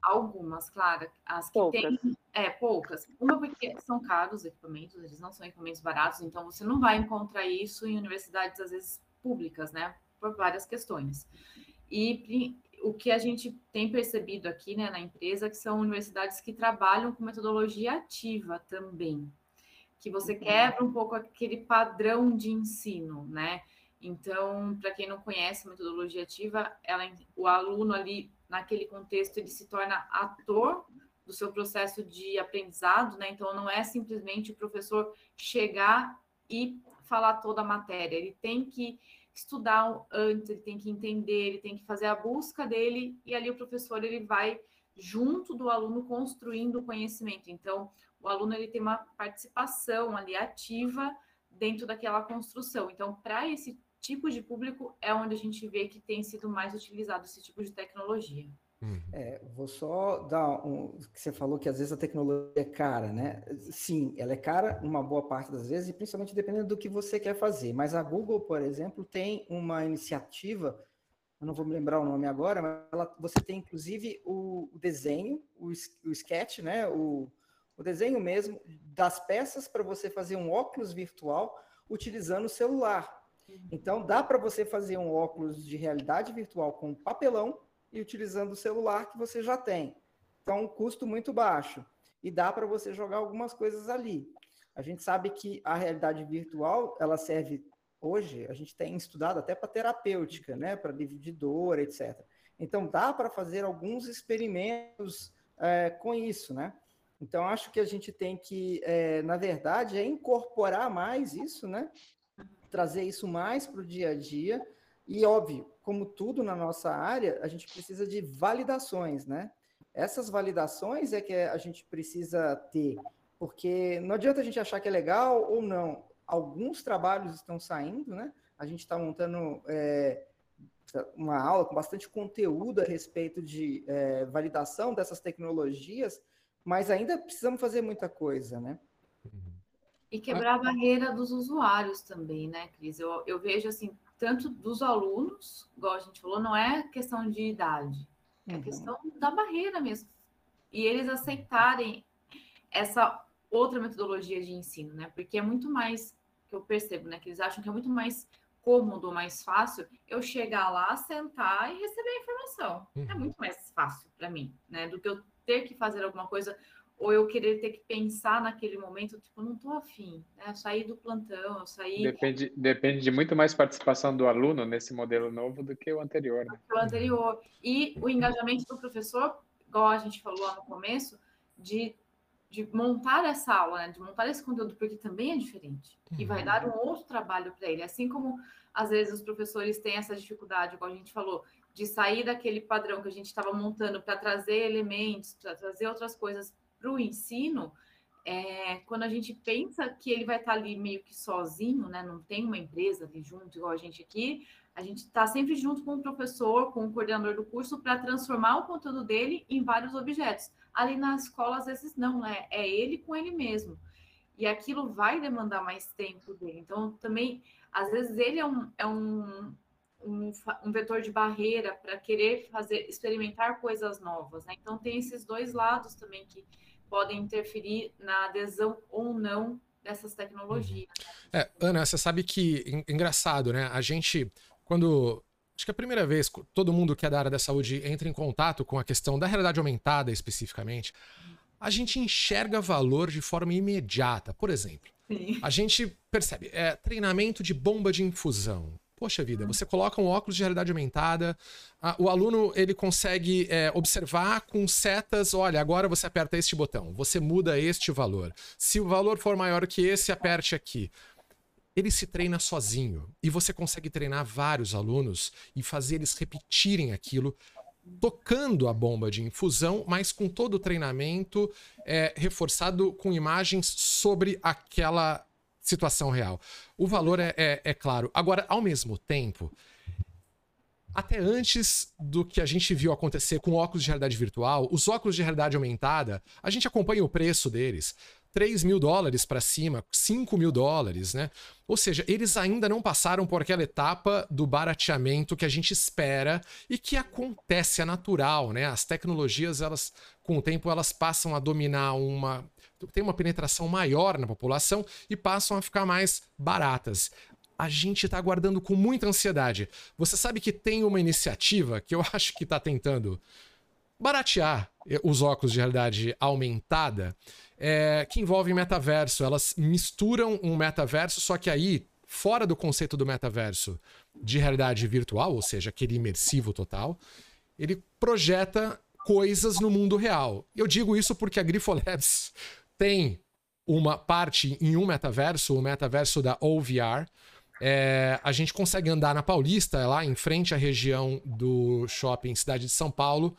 Algumas, claro. As que poucas. têm, é, poucas. Uma porque são caros os equipamentos, eles não são equipamentos baratos, então você não vai encontrar isso em universidades, às vezes, públicas, né? Por várias questões. E o que a gente tem percebido aqui né, na empresa é que são universidades que trabalham com metodologia ativa também, que você uhum. quebra um pouco aquele padrão de ensino, né? Então, para quem não conhece a metodologia ativa, ela, o aluno ali, naquele contexto, ele se torna ator do seu processo de aprendizado, né? Então, não é simplesmente o professor chegar e falar toda a matéria, ele tem que estudar antes, ele tem que entender, ele tem que fazer a busca dele, e ali o professor ele vai junto do aluno construindo o conhecimento. Então, o aluno ele tem uma participação ali ativa dentro daquela construção. Então, para esse tipo de público é onde a gente vê que tem sido mais utilizado esse tipo de tecnologia. Uhum. É, vou só dar um. que Você falou que às vezes a tecnologia é cara, né? Sim, ela é cara uma boa parte das vezes, e principalmente dependendo do que você quer fazer. Mas a Google, por exemplo, tem uma iniciativa, eu não vou me lembrar o nome agora, mas ela, você tem inclusive o, desenho, o, o sketch, né? O, o desenho mesmo das peças para você fazer um óculos virtual utilizando o celular. Então, dá para você fazer um óculos de realidade virtual com papelão e utilizando o celular que você já tem. Então, um custo muito baixo. E dá para você jogar algumas coisas ali. A gente sabe que a realidade virtual, ela serve hoje, a gente tem estudado até para terapêutica, né? Para livro de dor, etc. Então, dá para fazer alguns experimentos é, com isso, né? Então, acho que a gente tem que, é, na verdade, é incorporar mais isso, né? Trazer isso mais para o dia a dia. E, óbvio, como tudo na nossa área, a gente precisa de validações, né? Essas validações é que a gente precisa ter, porque não adianta a gente achar que é legal ou não. Alguns trabalhos estão saindo, né? A gente está montando é, uma aula com bastante conteúdo a respeito de é, validação dessas tecnologias, mas ainda precisamos fazer muita coisa, né? E quebrar a barreira dos usuários também, né, Cris? Eu, eu vejo assim, tanto dos alunos, igual a gente falou, não é questão de idade, é uhum. questão da barreira mesmo. E eles aceitarem essa outra metodologia de ensino, né? Porque é muito mais que eu percebo, né? Que eles acham que é muito mais cômodo, mais fácil eu chegar lá, sentar e receber a informação. É uhum. É muito mais fácil para mim, né? Do que eu ter que fazer alguma coisa ou eu querer ter que pensar naquele momento, tipo, não estou afim, né? Eu saí do plantão, eu saí... Depende, depende de muito mais participação do aluno nesse modelo novo do que o anterior, né? O anterior. E o engajamento do professor, igual a gente falou lá no começo, de, de montar essa aula, né? de montar esse conteúdo, porque também é diferente. E vai dar um outro trabalho para ele. Assim como, às vezes, os professores têm essa dificuldade, igual a gente falou, de sair daquele padrão que a gente estava montando para trazer elementos, para trazer outras coisas para o ensino, é, quando a gente pensa que ele vai estar ali meio que sozinho, né? Não tem uma empresa ali junto, igual a gente aqui, a gente está sempre junto com o professor, com o coordenador do curso, para transformar o conteúdo dele em vários objetos. Ali na escola, às vezes, não, né? É ele com ele mesmo. E aquilo vai demandar mais tempo dele. Então, também, às vezes, ele é um, é um, um, um vetor de barreira para querer fazer, experimentar coisas novas. Né? Então, tem esses dois lados também que podem interferir na adesão ou não dessas tecnologias. Uhum. É, Ana, você sabe que engraçado, né? A gente, quando acho que é a primeira vez todo mundo que é da área da saúde entra em contato com a questão da realidade aumentada especificamente, a gente enxerga valor de forma imediata. Por exemplo, Sim. a gente percebe é, treinamento de bomba de infusão. Poxa vida, você coloca um óculos de realidade aumentada, a, o aluno ele consegue é, observar com setas, olha, agora você aperta este botão, você muda este valor. Se o valor for maior que esse, aperte aqui. Ele se treina sozinho e você consegue treinar vários alunos e fazer eles repetirem aquilo tocando a bomba de infusão, mas com todo o treinamento é, reforçado com imagens sobre aquela situação real. O valor é, é, é claro. Agora, ao mesmo tempo, até antes do que a gente viu acontecer com óculos de realidade virtual, os óculos de realidade aumentada, a gente acompanha o preço deles. 3 mil dólares para cima, 5 mil dólares, né? Ou seja, eles ainda não passaram por aquela etapa do barateamento que a gente espera e que acontece, é natural, né? As tecnologias, elas, com o tempo, elas passam a dominar uma tem uma penetração maior na população e passam a ficar mais baratas. a gente está aguardando com muita ansiedade. Você sabe que tem uma iniciativa que eu acho que está tentando baratear os óculos de realidade aumentada, é, que envolve metaverso. Elas misturam um metaverso, só que aí, fora do conceito do metaverso de realidade virtual, ou seja, aquele imersivo total, ele projeta coisas no mundo real. Eu digo isso porque a Grifolabs tem uma parte em um metaverso, o metaverso da OVR. É, a gente consegue andar na Paulista, lá em frente à região do shopping Cidade de São Paulo.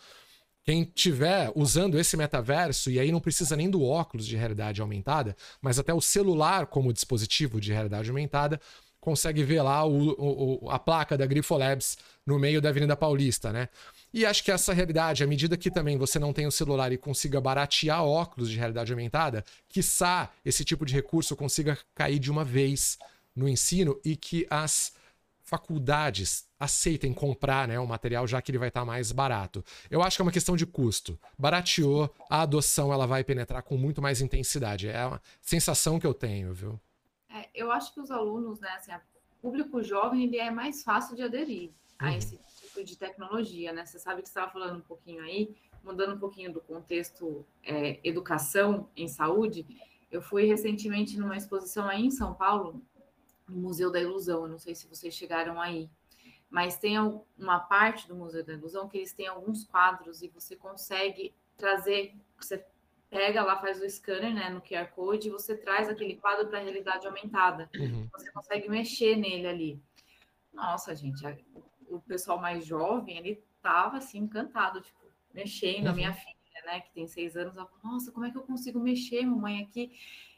Quem tiver usando esse metaverso, e aí não precisa nem do óculos de realidade aumentada, mas até o celular como dispositivo de realidade aumentada, consegue ver lá o, o, a placa da Grifolabs no meio da Avenida Paulista, né? E acho que essa realidade, à medida que também você não tem o celular e consiga baratear óculos de realidade aumentada, quiçá esse tipo de recurso consiga cair de uma vez no ensino e que as faculdades aceitem comprar né, o material já que ele vai estar tá mais barato. Eu acho que é uma questão de custo. Barateou, a adoção ela vai penetrar com muito mais intensidade. É uma sensação que eu tenho, viu? É, eu acho que os alunos, né, assim, o público jovem ele é mais fácil de aderir uhum. a esse tipo de tecnologia, né? Você sabe que você estava falando um pouquinho aí, mudando um pouquinho do contexto é, educação em saúde. Eu fui recentemente numa exposição aí em São Paulo, no Museu da Ilusão. Eu não sei se vocês chegaram aí, mas tem uma parte do Museu da Ilusão que eles têm alguns quadros e você consegue trazer, você pega lá, faz o scanner né, no QR Code e você traz aquele quadro para a realidade aumentada. Uhum. Você consegue mexer nele ali. Nossa, gente, o pessoal mais jovem, ele tava assim, encantado, tipo, mexendo. A minha uhum. filha, né, que tem seis anos, ela falou, nossa, como é que eu consigo mexer, mamãe, aqui?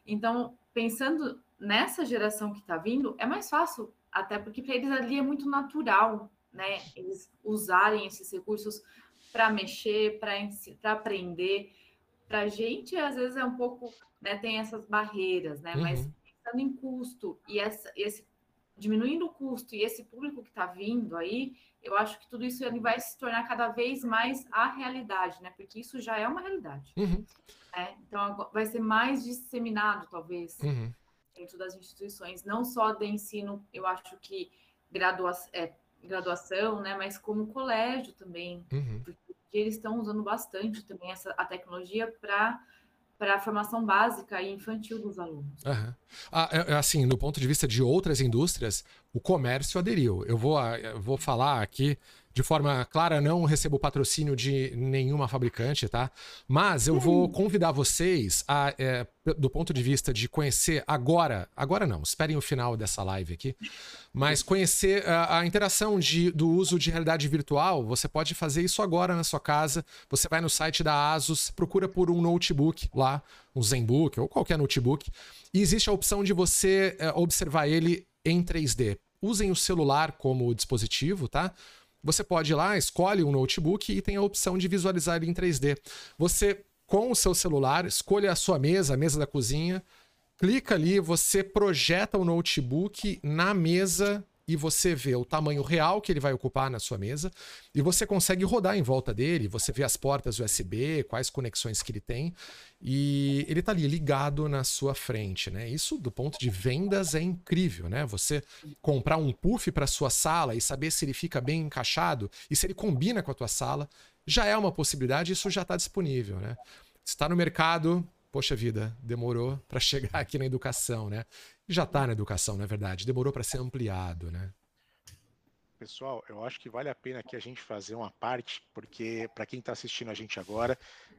Então, pensando nessa geração que está vindo, é mais fácil, até porque para eles ali é muito natural, né? Eles usarem esses recursos para mexer, para aprender. Para a gente, às vezes, é um pouco, né? Tem essas barreiras, né? Uhum. Mas pensando em custo e essa, esse diminuindo o custo e esse público que está vindo aí, eu acho que tudo isso ele vai se tornar cada vez mais a realidade, né? Porque isso já é uma realidade. Uhum. Né? Então vai ser mais disseminado, talvez, uhum. dentro das instituições, não só de ensino, eu acho que gradua é, graduação, né? Mas como colégio também, uhum. porque eles estão usando bastante também essa a tecnologia para para a formação básica e infantil dos alunos. Uhum. Assim, do ponto de vista de outras indústrias, o comércio aderiu. Eu vou, ah, eu vou falar aqui de forma clara, não recebo patrocínio de nenhuma fabricante, tá? Mas eu vou convidar vocês a, é, do ponto de vista de conhecer agora, agora não, esperem o final dessa live aqui, mas conhecer a, a interação de, do uso de realidade virtual. Você pode fazer isso agora na sua casa. Você vai no site da Asus, procura por um notebook lá, um ZenBook ou qualquer notebook, e existe a opção de você é, observar ele em 3D. Usem o celular como dispositivo, tá? Você pode ir lá, escolhe um notebook e tem a opção de visualizar ele em 3D. Você, com o seu celular, escolhe a sua mesa, a mesa da cozinha, clica ali, você projeta o notebook na mesa e você vê o tamanho real que ele vai ocupar na sua mesa e você consegue rodar em volta dele, você vê as portas USB, quais conexões que ele tem e ele está ali ligado na sua frente, né? Isso do ponto de vendas é incrível, né? Você comprar um puff para sua sala e saber se ele fica bem encaixado e se ele combina com a tua sala já é uma possibilidade, isso já está disponível, né? Está no mercado, poxa vida, demorou para chegar aqui na educação, né? Já está na educação, na é verdade. Demorou para ser ampliado, né? Pessoal, eu acho que vale a pena aqui a gente fazer uma parte, porque para quem está assistindo a gente agora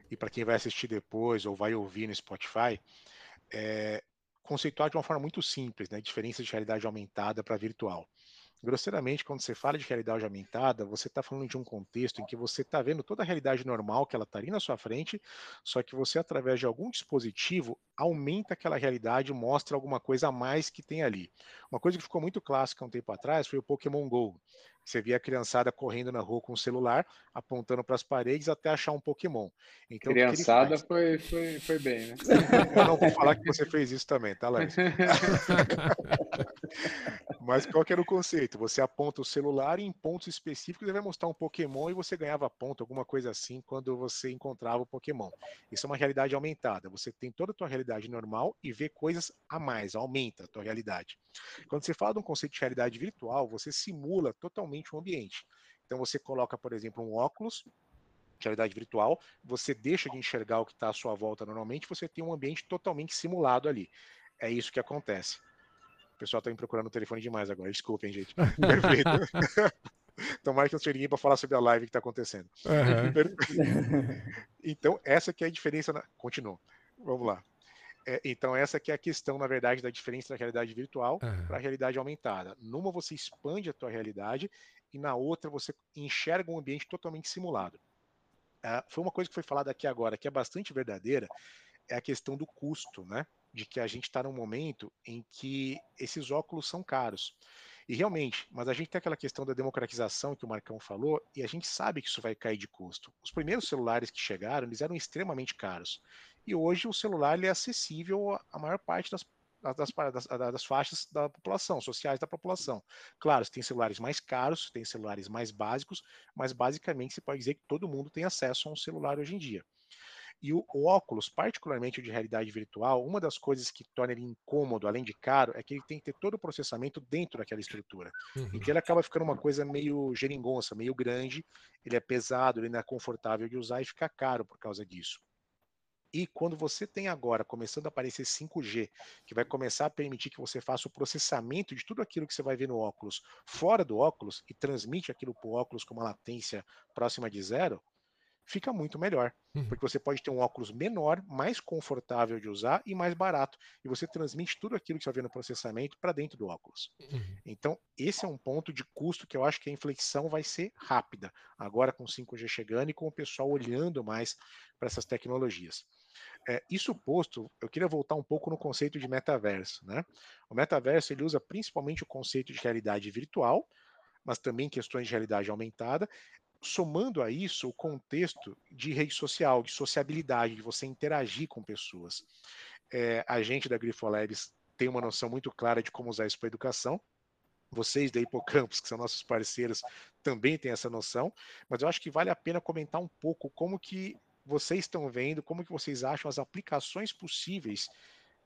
e para quem vai assistir depois ou vai ouvir no Spotify, é, conceituar de uma forma muito simples, né? Diferença de realidade aumentada para virtual. Grosseiramente, quando você fala de realidade aumentada, você está falando de um contexto em que você está vendo toda a realidade normal que ela está ali na sua frente, só que você, através de algum dispositivo, aumenta aquela realidade, mostra alguma coisa a mais que tem ali. Uma coisa que ficou muito clássica um tempo atrás foi o Pokémon GO. Você via a criançada correndo na rua com o celular, apontando para as paredes até achar um Pokémon. Então, criançada foi, foi, foi bem, né? Eu não vou falar que você fez isso também, tá, Larissa? Mas qual que era o conceito? Você aponta o celular e em pontos específicos ele vai mostrar um Pokémon e você ganhava ponto, alguma coisa assim, quando você encontrava o Pokémon. Isso é uma realidade aumentada. Você tem toda a tua realidade normal e vê coisas a mais, aumenta a tua realidade. Quando você fala de um conceito de realidade virtual, você simula totalmente o ambiente. Então você coloca, por exemplo, um óculos de realidade virtual, você deixa de enxergar o que está à sua volta normalmente, você tem um ambiente totalmente simulado ali. É isso que acontece. O pessoal está me procurando no telefone demais agora, desculpem, gente. Perfeito. Tomara que não tenha ninguém para falar sobre a live que está acontecendo. Uhum. então, essa que é a diferença. Na... Continua. Vamos lá. É, então, essa que é a questão, na verdade, da diferença da realidade virtual uhum. para a realidade aumentada. Numa, você expande a tua realidade e na outra, você enxerga um ambiente totalmente simulado. Uh, foi uma coisa que foi falada aqui agora, que é bastante verdadeira, é a questão do custo, né? De que a gente está num momento em que esses óculos são caros. E realmente, mas a gente tem aquela questão da democratização que o Marcão falou, e a gente sabe que isso vai cair de custo. Os primeiros celulares que chegaram, eles eram extremamente caros. E hoje o celular é acessível à maior parte das, das, das, das, faixas da população, sociais da população. Claro, tem celulares mais caros, tem celulares mais básicos, mas basicamente você pode dizer que todo mundo tem acesso a um celular hoje em dia. E o, o, óculos, particularmente o de realidade virtual, uma das coisas que torna ele incômodo, além de caro, é que ele tem que ter todo o processamento dentro daquela estrutura. Uhum. Então ele acaba ficando uma coisa meio geringonça, meio grande, ele é pesado, ele não é confortável de usar e fica caro por causa disso. E quando você tem agora começando a aparecer 5G, que vai começar a permitir que você faça o processamento de tudo aquilo que você vai ver no óculos fora do óculos e transmite aquilo para o óculos com uma latência próxima de zero, fica muito melhor. Uhum. Porque você pode ter um óculos menor, mais confortável de usar e mais barato. E você transmite tudo aquilo que você vai ver no processamento para dentro do óculos. Uhum. Então, esse é um ponto de custo que eu acho que a inflexão vai ser rápida. Agora com 5G chegando e com o pessoal olhando mais para essas tecnologias. É, isso posto, eu queria voltar um pouco no conceito de metaverso. Né? O metaverso ele usa principalmente o conceito de realidade virtual, mas também questões de realidade aumentada, somando a isso o contexto de rede social, de sociabilidade, de você interagir com pessoas. É, a gente da Grifolabs tem uma noção muito clara de como usar isso para educação. Vocês da Hipocampus, que são nossos parceiros, também têm essa noção, mas eu acho que vale a pena comentar um pouco como que vocês estão vendo, como que vocês acham as aplicações possíveis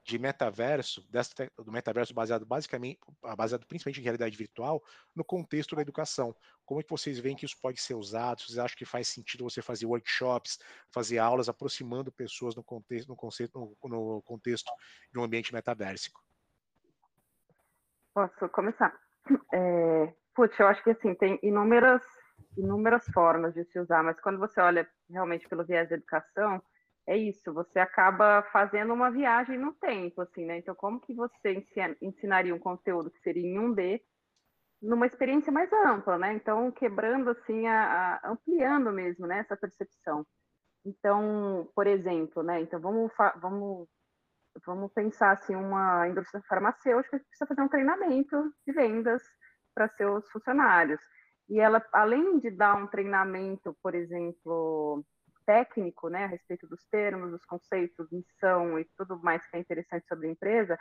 de metaverso, dessa, do metaverso baseado basicamente, baseado principalmente em realidade virtual, no contexto da educação. Como é que vocês veem que isso pode ser usado? Vocês acham que faz sentido você fazer workshops, fazer aulas, aproximando pessoas no contexto, no, conceito, no, no contexto de um ambiente metaversico? Posso começar? É, putz, eu acho que assim, tem inúmeras, inúmeras formas de se usar, mas quando você olha realmente pelo viés da educação, é isso, você acaba fazendo uma viagem no tempo, assim, né? Então, como que você ensinaria um conteúdo que seria em 1D numa experiência mais ampla, né? Então, quebrando, assim, a, a, ampliando mesmo, né, essa percepção. Então, por exemplo, né? Então, vamos, vamos, vamos pensar, assim, uma indústria farmacêutica que precisa fazer um treinamento de vendas para seus funcionários. E ela, além de dar um treinamento, por exemplo, técnico, né, a respeito dos termos, dos conceitos, missão e tudo mais que é interessante sobre a empresa,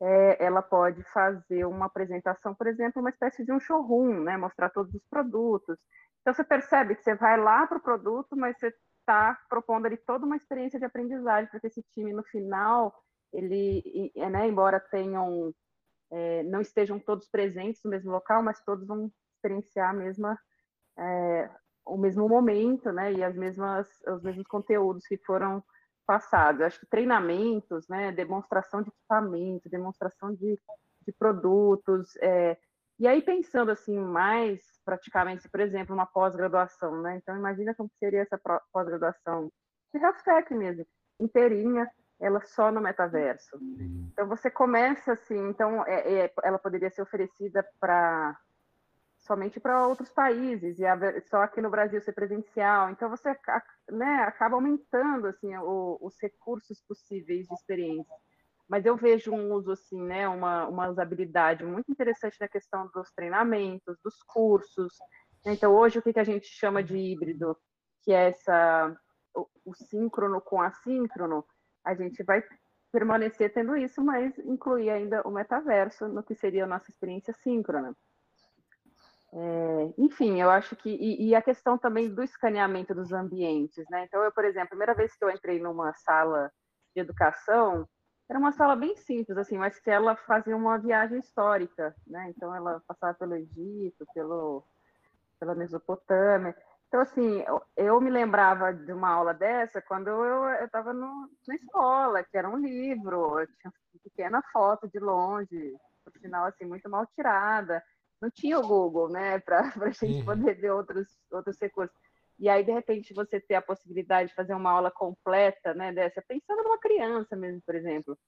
é, ela pode fazer uma apresentação, por exemplo, uma espécie de um showroom, né, mostrar todos os produtos. Então você percebe que você vai lá para o produto, mas você está propondo ali toda uma experiência de aprendizagem para que esse time no final, ele, né, embora tenham é, não estejam todos presentes no mesmo local, mas todos vão experienciar a mesma é, o mesmo momento, né, e as mesmas, os mesmos conteúdos que foram passados. Acho que treinamentos, né, demonstração de equipamento, demonstração de, de produtos, é, e aí pensando assim mais praticamente, por exemplo, uma pós-graduação, né, então imagina como seria essa pós-graduação de health tech mesmo, inteirinha, ela só no metaverso. Então você começa assim, então é, é, ela poderia ser oferecida para somente para outros países e só aqui no Brasil ser presencial. Então você né, acaba aumentando assim o, os recursos possíveis de experiência. Mas eu vejo um uso assim, né, uma, uma usabilidade muito interessante na questão dos treinamentos, dos cursos. Então hoje o que, que a gente chama de híbrido, que é essa o, o síncrono com assíncrono, a gente vai permanecer tendo isso, mas incluir ainda o metaverso no que seria a nossa experiência síncrona. É, enfim, eu acho que. E, e, a questão também do escaneamento dos ambientes, né? Então, eu, por exemplo, a primeira vez que eu entrei numa sala de educação, era uma sala bem simples, assim, mas que ela fazia uma viagem histórica, né? Então, ela passava pelo Egito, pelo, pela Mesopotâmia. Então, assim, eu, eu me lembrava de uma aula dessa quando eu estava na escola, que era um livro, tinha uma pequena foto de longe, por sinal, assim, muito mal tirada não tinha o Google, né, para a gente uhum. poder ver outros, outros recursos. E aí, de repente, você ter a possibilidade de fazer uma aula completa, né, dessa, pensando numa criança mesmo, por exemplo,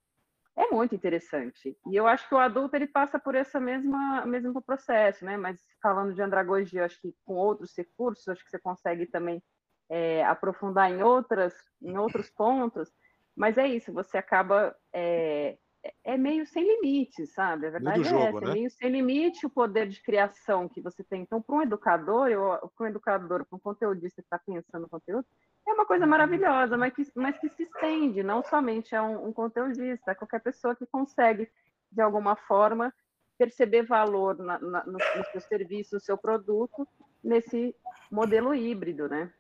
é muito interessante. E eu acho que o adulto, ele passa por essa mesma mesmo processo, né, mas falando de andragogia, acho que com outros recursos, acho que você consegue também é, aprofundar em outras, em outros pontos, mas é isso, você acaba é, é meio sem limite, sabe? A verdade é jogo, é essa, né? é meio sem limite o poder de criação que você tem. Então, para um educador, para um educador, para um conteudista que está pensando no conteúdo, é uma coisa uhum. maravilhosa, mas que, mas que se estende, não somente a um, um conteudista, a qualquer pessoa que consegue, de alguma forma, perceber valor na, na, no, no seu serviço, no seu produto, nesse modelo híbrido, né?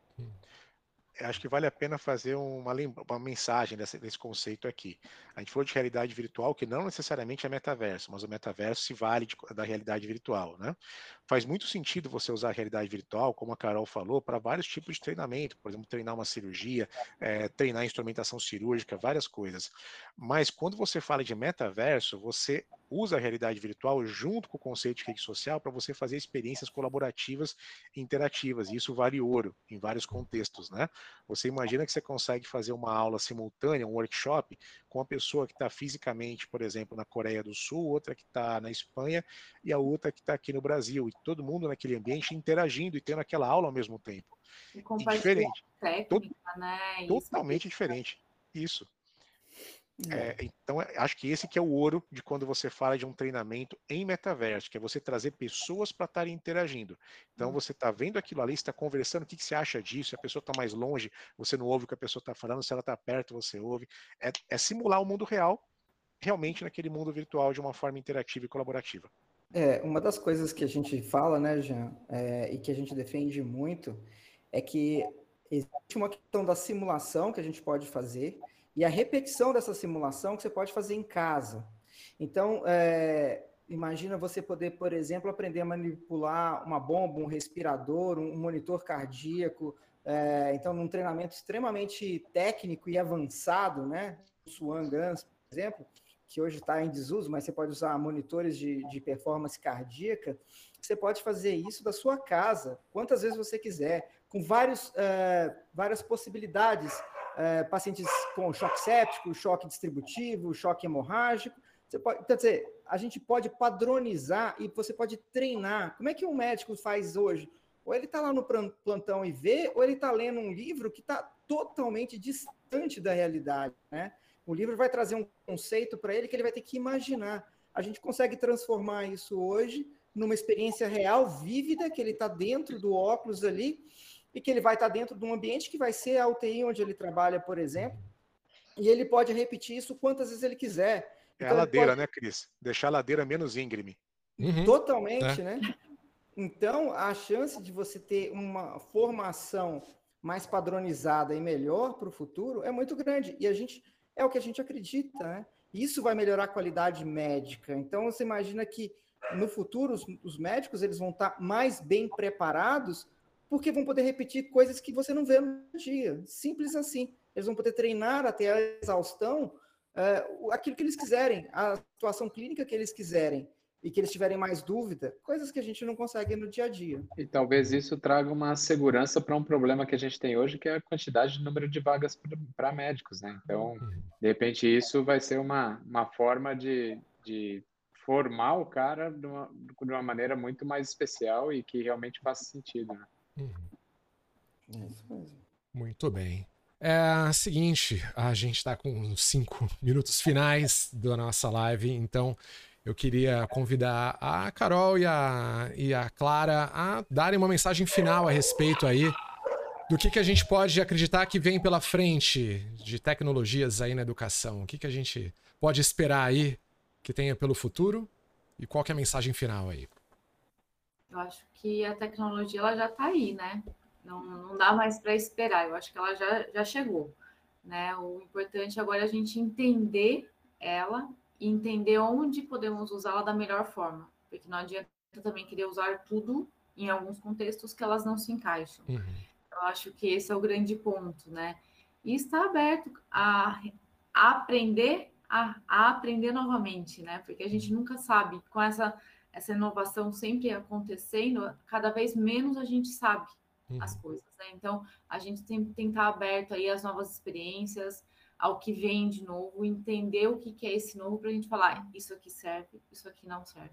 Acho que vale a pena fazer uma, uma mensagem desse, desse, conceito aqui. A gente falou de realidade virtual, que não necessariamente é metaverso, mas o metaverso se vale de, da realidade virtual. Né? Faz muito sentido você usar a realidade virtual, como a Carol falou, para vários tipos de treinamento, por exemplo, treinar uma cirurgia, é, treinar instrumentação cirúrgica, várias coisas. Mas quando você fala de metaverso, você usa a realidade virtual junto com o conceito de rede social para você fazer experiências colaborativas e interativas. E isso vale ouro em vários contextos, né? Você imagina que você consegue fazer uma aula simultânea, um workshop, com uma pessoa que está fisicamente, por exemplo, na Coreia do Sul, outra que está na Espanha e a outra que está aqui no Brasil. E todo mundo naquele ambiente interagindo e tendo aquela aula ao mesmo tempo. E, e diferente. Técnica, né? Totalmente diferente. Isso. É, então, é, acho que esse que é o ouro de quando você fala de um treinamento em metaverso, que é você trazer pessoas para estarem interagindo. Então, hum. você está vendo aquilo ali, está conversando, o que, que, você acha disso? Se a pessoa está mais longe, você não ouve o que a pessoa está falando, se ela está perto, você ouve. É, é, simular o mundo real, realmente naquele mundo virtual, de uma forma interativa e colaborativa. É, uma das coisas que a gente fala, né, Jean, é, e que a gente defende muito, é que existe uma questão da simulação que a gente pode fazer, e a repetição dessa simulação que você pode fazer em casa. Então, é, imagina você poder, por exemplo, aprender a manipular uma bomba, um respirador, um monitor cardíaco. É, então, num treinamento extremamente técnico e avançado, né? O Swan Guns, por exemplo, que hoje está em desuso, mas você pode usar monitores de, de performance cardíaca. Você pode fazer isso da sua casa, quantas vezes você quiser, com vários, uh, várias possibilidades é, pacientes com choque séptico, choque distributivo, choque hemorrágico. Você pode, quer dizer, a gente pode padronizar e você pode treinar. Como é que um médico faz hoje? Ou ele está lá no plantão e vê, ou ele está lendo um livro que está totalmente distante da realidade. Né? O livro vai trazer um conceito para ele que ele vai ter que imaginar. A gente consegue transformar isso hoje numa experiência real, vívida, que ele está dentro do óculos ali, e que ele vai estar dentro de um ambiente que vai ser a UTI onde ele trabalha, por exemplo, e ele pode repetir isso quantas vezes ele quiser. É então, a ladeira, pode... né, Cris? Deixar a ladeira menos íngreme. Uhum. Totalmente, é. né? Então, a chance de você ter uma formação mais padronizada e melhor para o futuro é muito grande. E a gente é o que a gente acredita, né? Isso vai melhorar a qualidade médica. Então, você imagina que no futuro os, os médicos eles vão estar mais bem preparados porque vão poder repetir coisas que você não vê no dia. Simples assim. Eles vão poder treinar até a exaustão uh, aquilo que eles quiserem, a situação clínica que eles quiserem e que eles tiverem mais dúvida, coisas que a gente não consegue no dia a dia. E talvez isso traga uma segurança para um problema que a gente tem hoje, que é a quantidade de número de vagas para médicos, né? Então, de repente, isso vai ser uma, uma forma de, de formar o cara de uma, de uma maneira muito mais especial e que realmente faça sentido, né? Uhum. É isso mesmo. Muito bem. É seguinte, a gente está com cinco minutos finais da nossa live, então eu queria convidar a Carol e a, e a Clara a darem uma mensagem final a respeito aí do que, que a gente pode acreditar que vem pela frente de tecnologias aí na educação? O que, que a gente pode esperar aí que tenha pelo futuro? E qual é a mensagem final aí? Eu acho que a tecnologia ela já está aí, né? Não, não dá mais para esperar. Eu acho que ela já, já chegou. Né? O importante agora é a gente entender ela e entender onde podemos usá-la da melhor forma. Porque não adianta também querer usar tudo em alguns contextos que elas não se encaixam. Uhum. Eu acho que esse é o grande ponto, né? E está aberto a, a aprender, a, a, aprender novamente, né? Porque a gente nunca sabe, com essa, essa inovação sempre acontecendo, cada vez menos a gente sabe uhum. as coisas, né? Então, a gente tem, tem que estar aberto aí às novas experiências, ao que vem de novo, entender o que, que é esse novo para a gente falar, isso aqui serve, isso aqui não serve.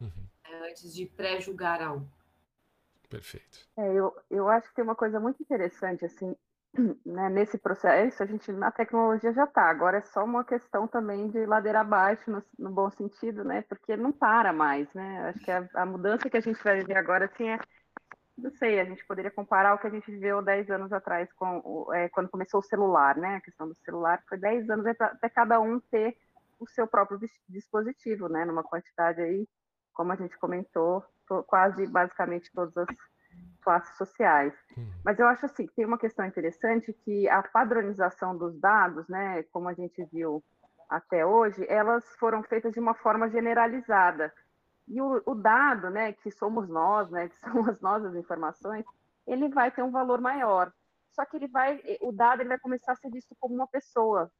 Uhum. É, antes de pré-julgar algo. Perfeito. É, eu, eu acho que tem uma coisa muito interessante, assim, né, nesse processo, a gente na tecnologia já está, agora é só uma questão também de ladeira abaixo, no, no bom sentido, né, porque não para mais, né, acho que a, a mudança que a gente vai viver agora, assim, é, não sei, a gente poderia comparar o que a gente viveu 10 anos atrás, com é, quando começou o celular, né, a questão do celular, foi 10 anos até cada um ter o seu próprio dispositivo, né, numa quantidade aí, como a gente comentou, quase basicamente todas as classes sociais. Uhum. Mas eu acho assim que tem uma questão interessante que a padronização dos dados, né, como a gente viu até hoje, elas foram feitas de uma forma generalizada. E o, o dado, né, que somos nós, né, que são as nossas informações, ele vai ter um valor maior. Só que ele vai, o dado ele vai começar a ser visto como uma pessoa.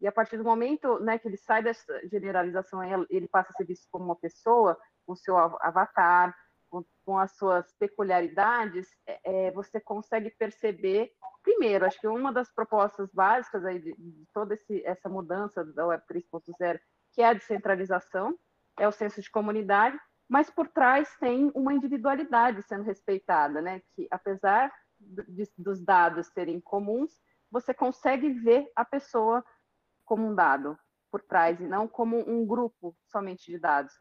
E a partir do momento, né, que ele sai dessa generalização, ele passa a ser visto como uma pessoa, o seu avatar, com, com as suas peculiaridades, é, é, você consegue perceber. Primeiro, acho que uma das propostas básicas aí de, de toda esse, essa mudança da Web 3.0, que é a descentralização, é o senso de comunidade, mas por trás tem uma individualidade sendo respeitada, né? Que apesar de, dos dados serem comuns, você consegue ver a pessoa como um dado por trás e não como um grupo somente de dados.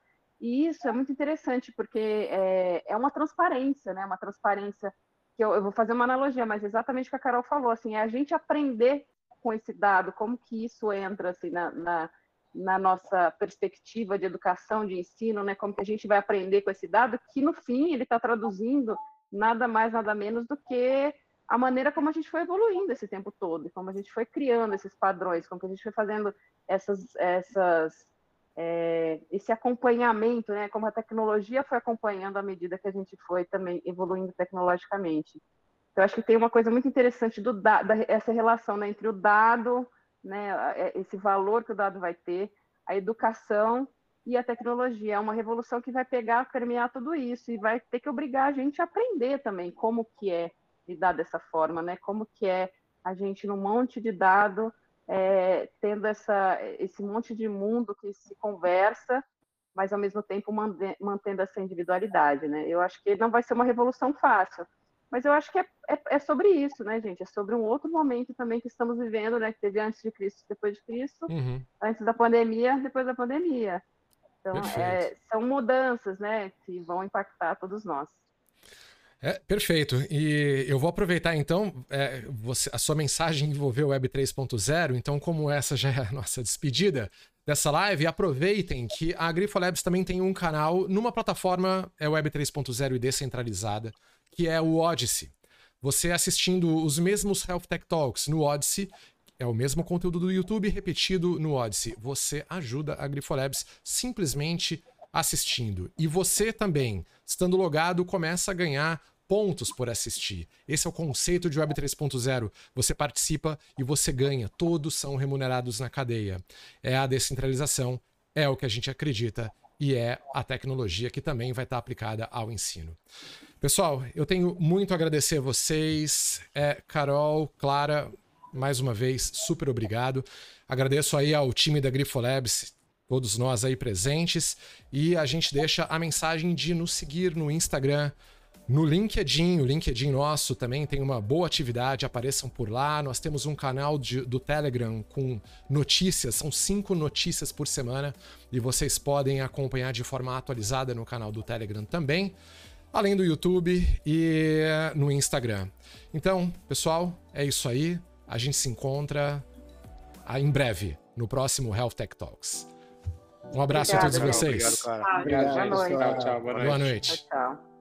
E isso é muito interessante, porque é, é uma transparência, né? Uma transparência que eu, eu, vou fazer uma analogia, mas exatamente o que a Carol falou, assim, é a gente aprender com esse dado, como que isso entra assim, na, na, na nossa perspectiva de educação, de ensino, né? Como que a gente vai aprender com esse dado, que no fim ele está traduzindo nada mais, nada menos do que a maneira como a gente foi evoluindo esse tempo todo, como a gente foi criando esses padrões, como a gente foi fazendo essas, essas é, esse acompanhamento, né, como a tecnologia foi acompanhando à medida que a gente foi também evoluindo tecnologicamente. Então, acho que tem uma coisa muito interessante do da, essa relação né, entre o dado, né, é, esse valor que o dado vai ter, a educação e a tecnologia. É uma revolução que vai pegar, permear tudo isso e vai ter que obrigar a gente a aprender também como que é lidar dessa forma, né? Como que é a gente num monte de dado é, tendo essa, esse monte de mundo que se conversa, mas ao mesmo tempo mantendo essa individualidade, né? Eu acho que não vai ser uma revolução fácil, mas eu acho que é, é, é, sobre isso, né, gente? É sobre um outro momento também que estamos vivendo, né? Que teve antes de Cristo, depois de Cristo, uhum. antes da pandemia, depois da pandemia. Então, é, são mudanças, né, que vão impactar todos nós. É, perfeito. E eu vou aproveitar então, é, você, a sua mensagem envolveu Web 3.0, então, como essa já é a nossa despedida dessa live, aproveitem que a Grifolabs também tem um canal numa plataforma é Web 3.0 e descentralizada, que é o Odyssey. Você assistindo os mesmos Health Tech Talks no Odyssey, é o mesmo conteúdo do YouTube repetido no Odyssey. Você ajuda a Grifolabs simplesmente assistindo. E você também, estando logado, começa a ganhar pontos por assistir. Esse é o conceito de Web 3.0. Você participa e você ganha. Todos são remunerados na cadeia. É a descentralização, é o que a gente acredita e é a tecnologia que também vai estar aplicada ao ensino. Pessoal, eu tenho muito a agradecer a vocês. É, Carol, Clara, mais uma vez, super obrigado. Agradeço aí ao time da Grifolabs, todos nós aí presentes. E a gente deixa a mensagem de nos seguir no Instagram, no LinkedIn, o LinkedIn nosso também tem uma boa atividade, apareçam por lá. Nós temos um canal de, do Telegram com notícias, são cinco notícias por semana e vocês podem acompanhar de forma atualizada no canal do Telegram também. além do YouTube e no Instagram. Então, pessoal, é isso aí. A gente se encontra ah, em breve no próximo Health Tech Talks. Um abraço Obrigada, a todos vocês. Obrigado, cara. Obrigado, Obrigado, gente. Tchau, tchau. Boa noite. Boa noite. Tchau, tchau.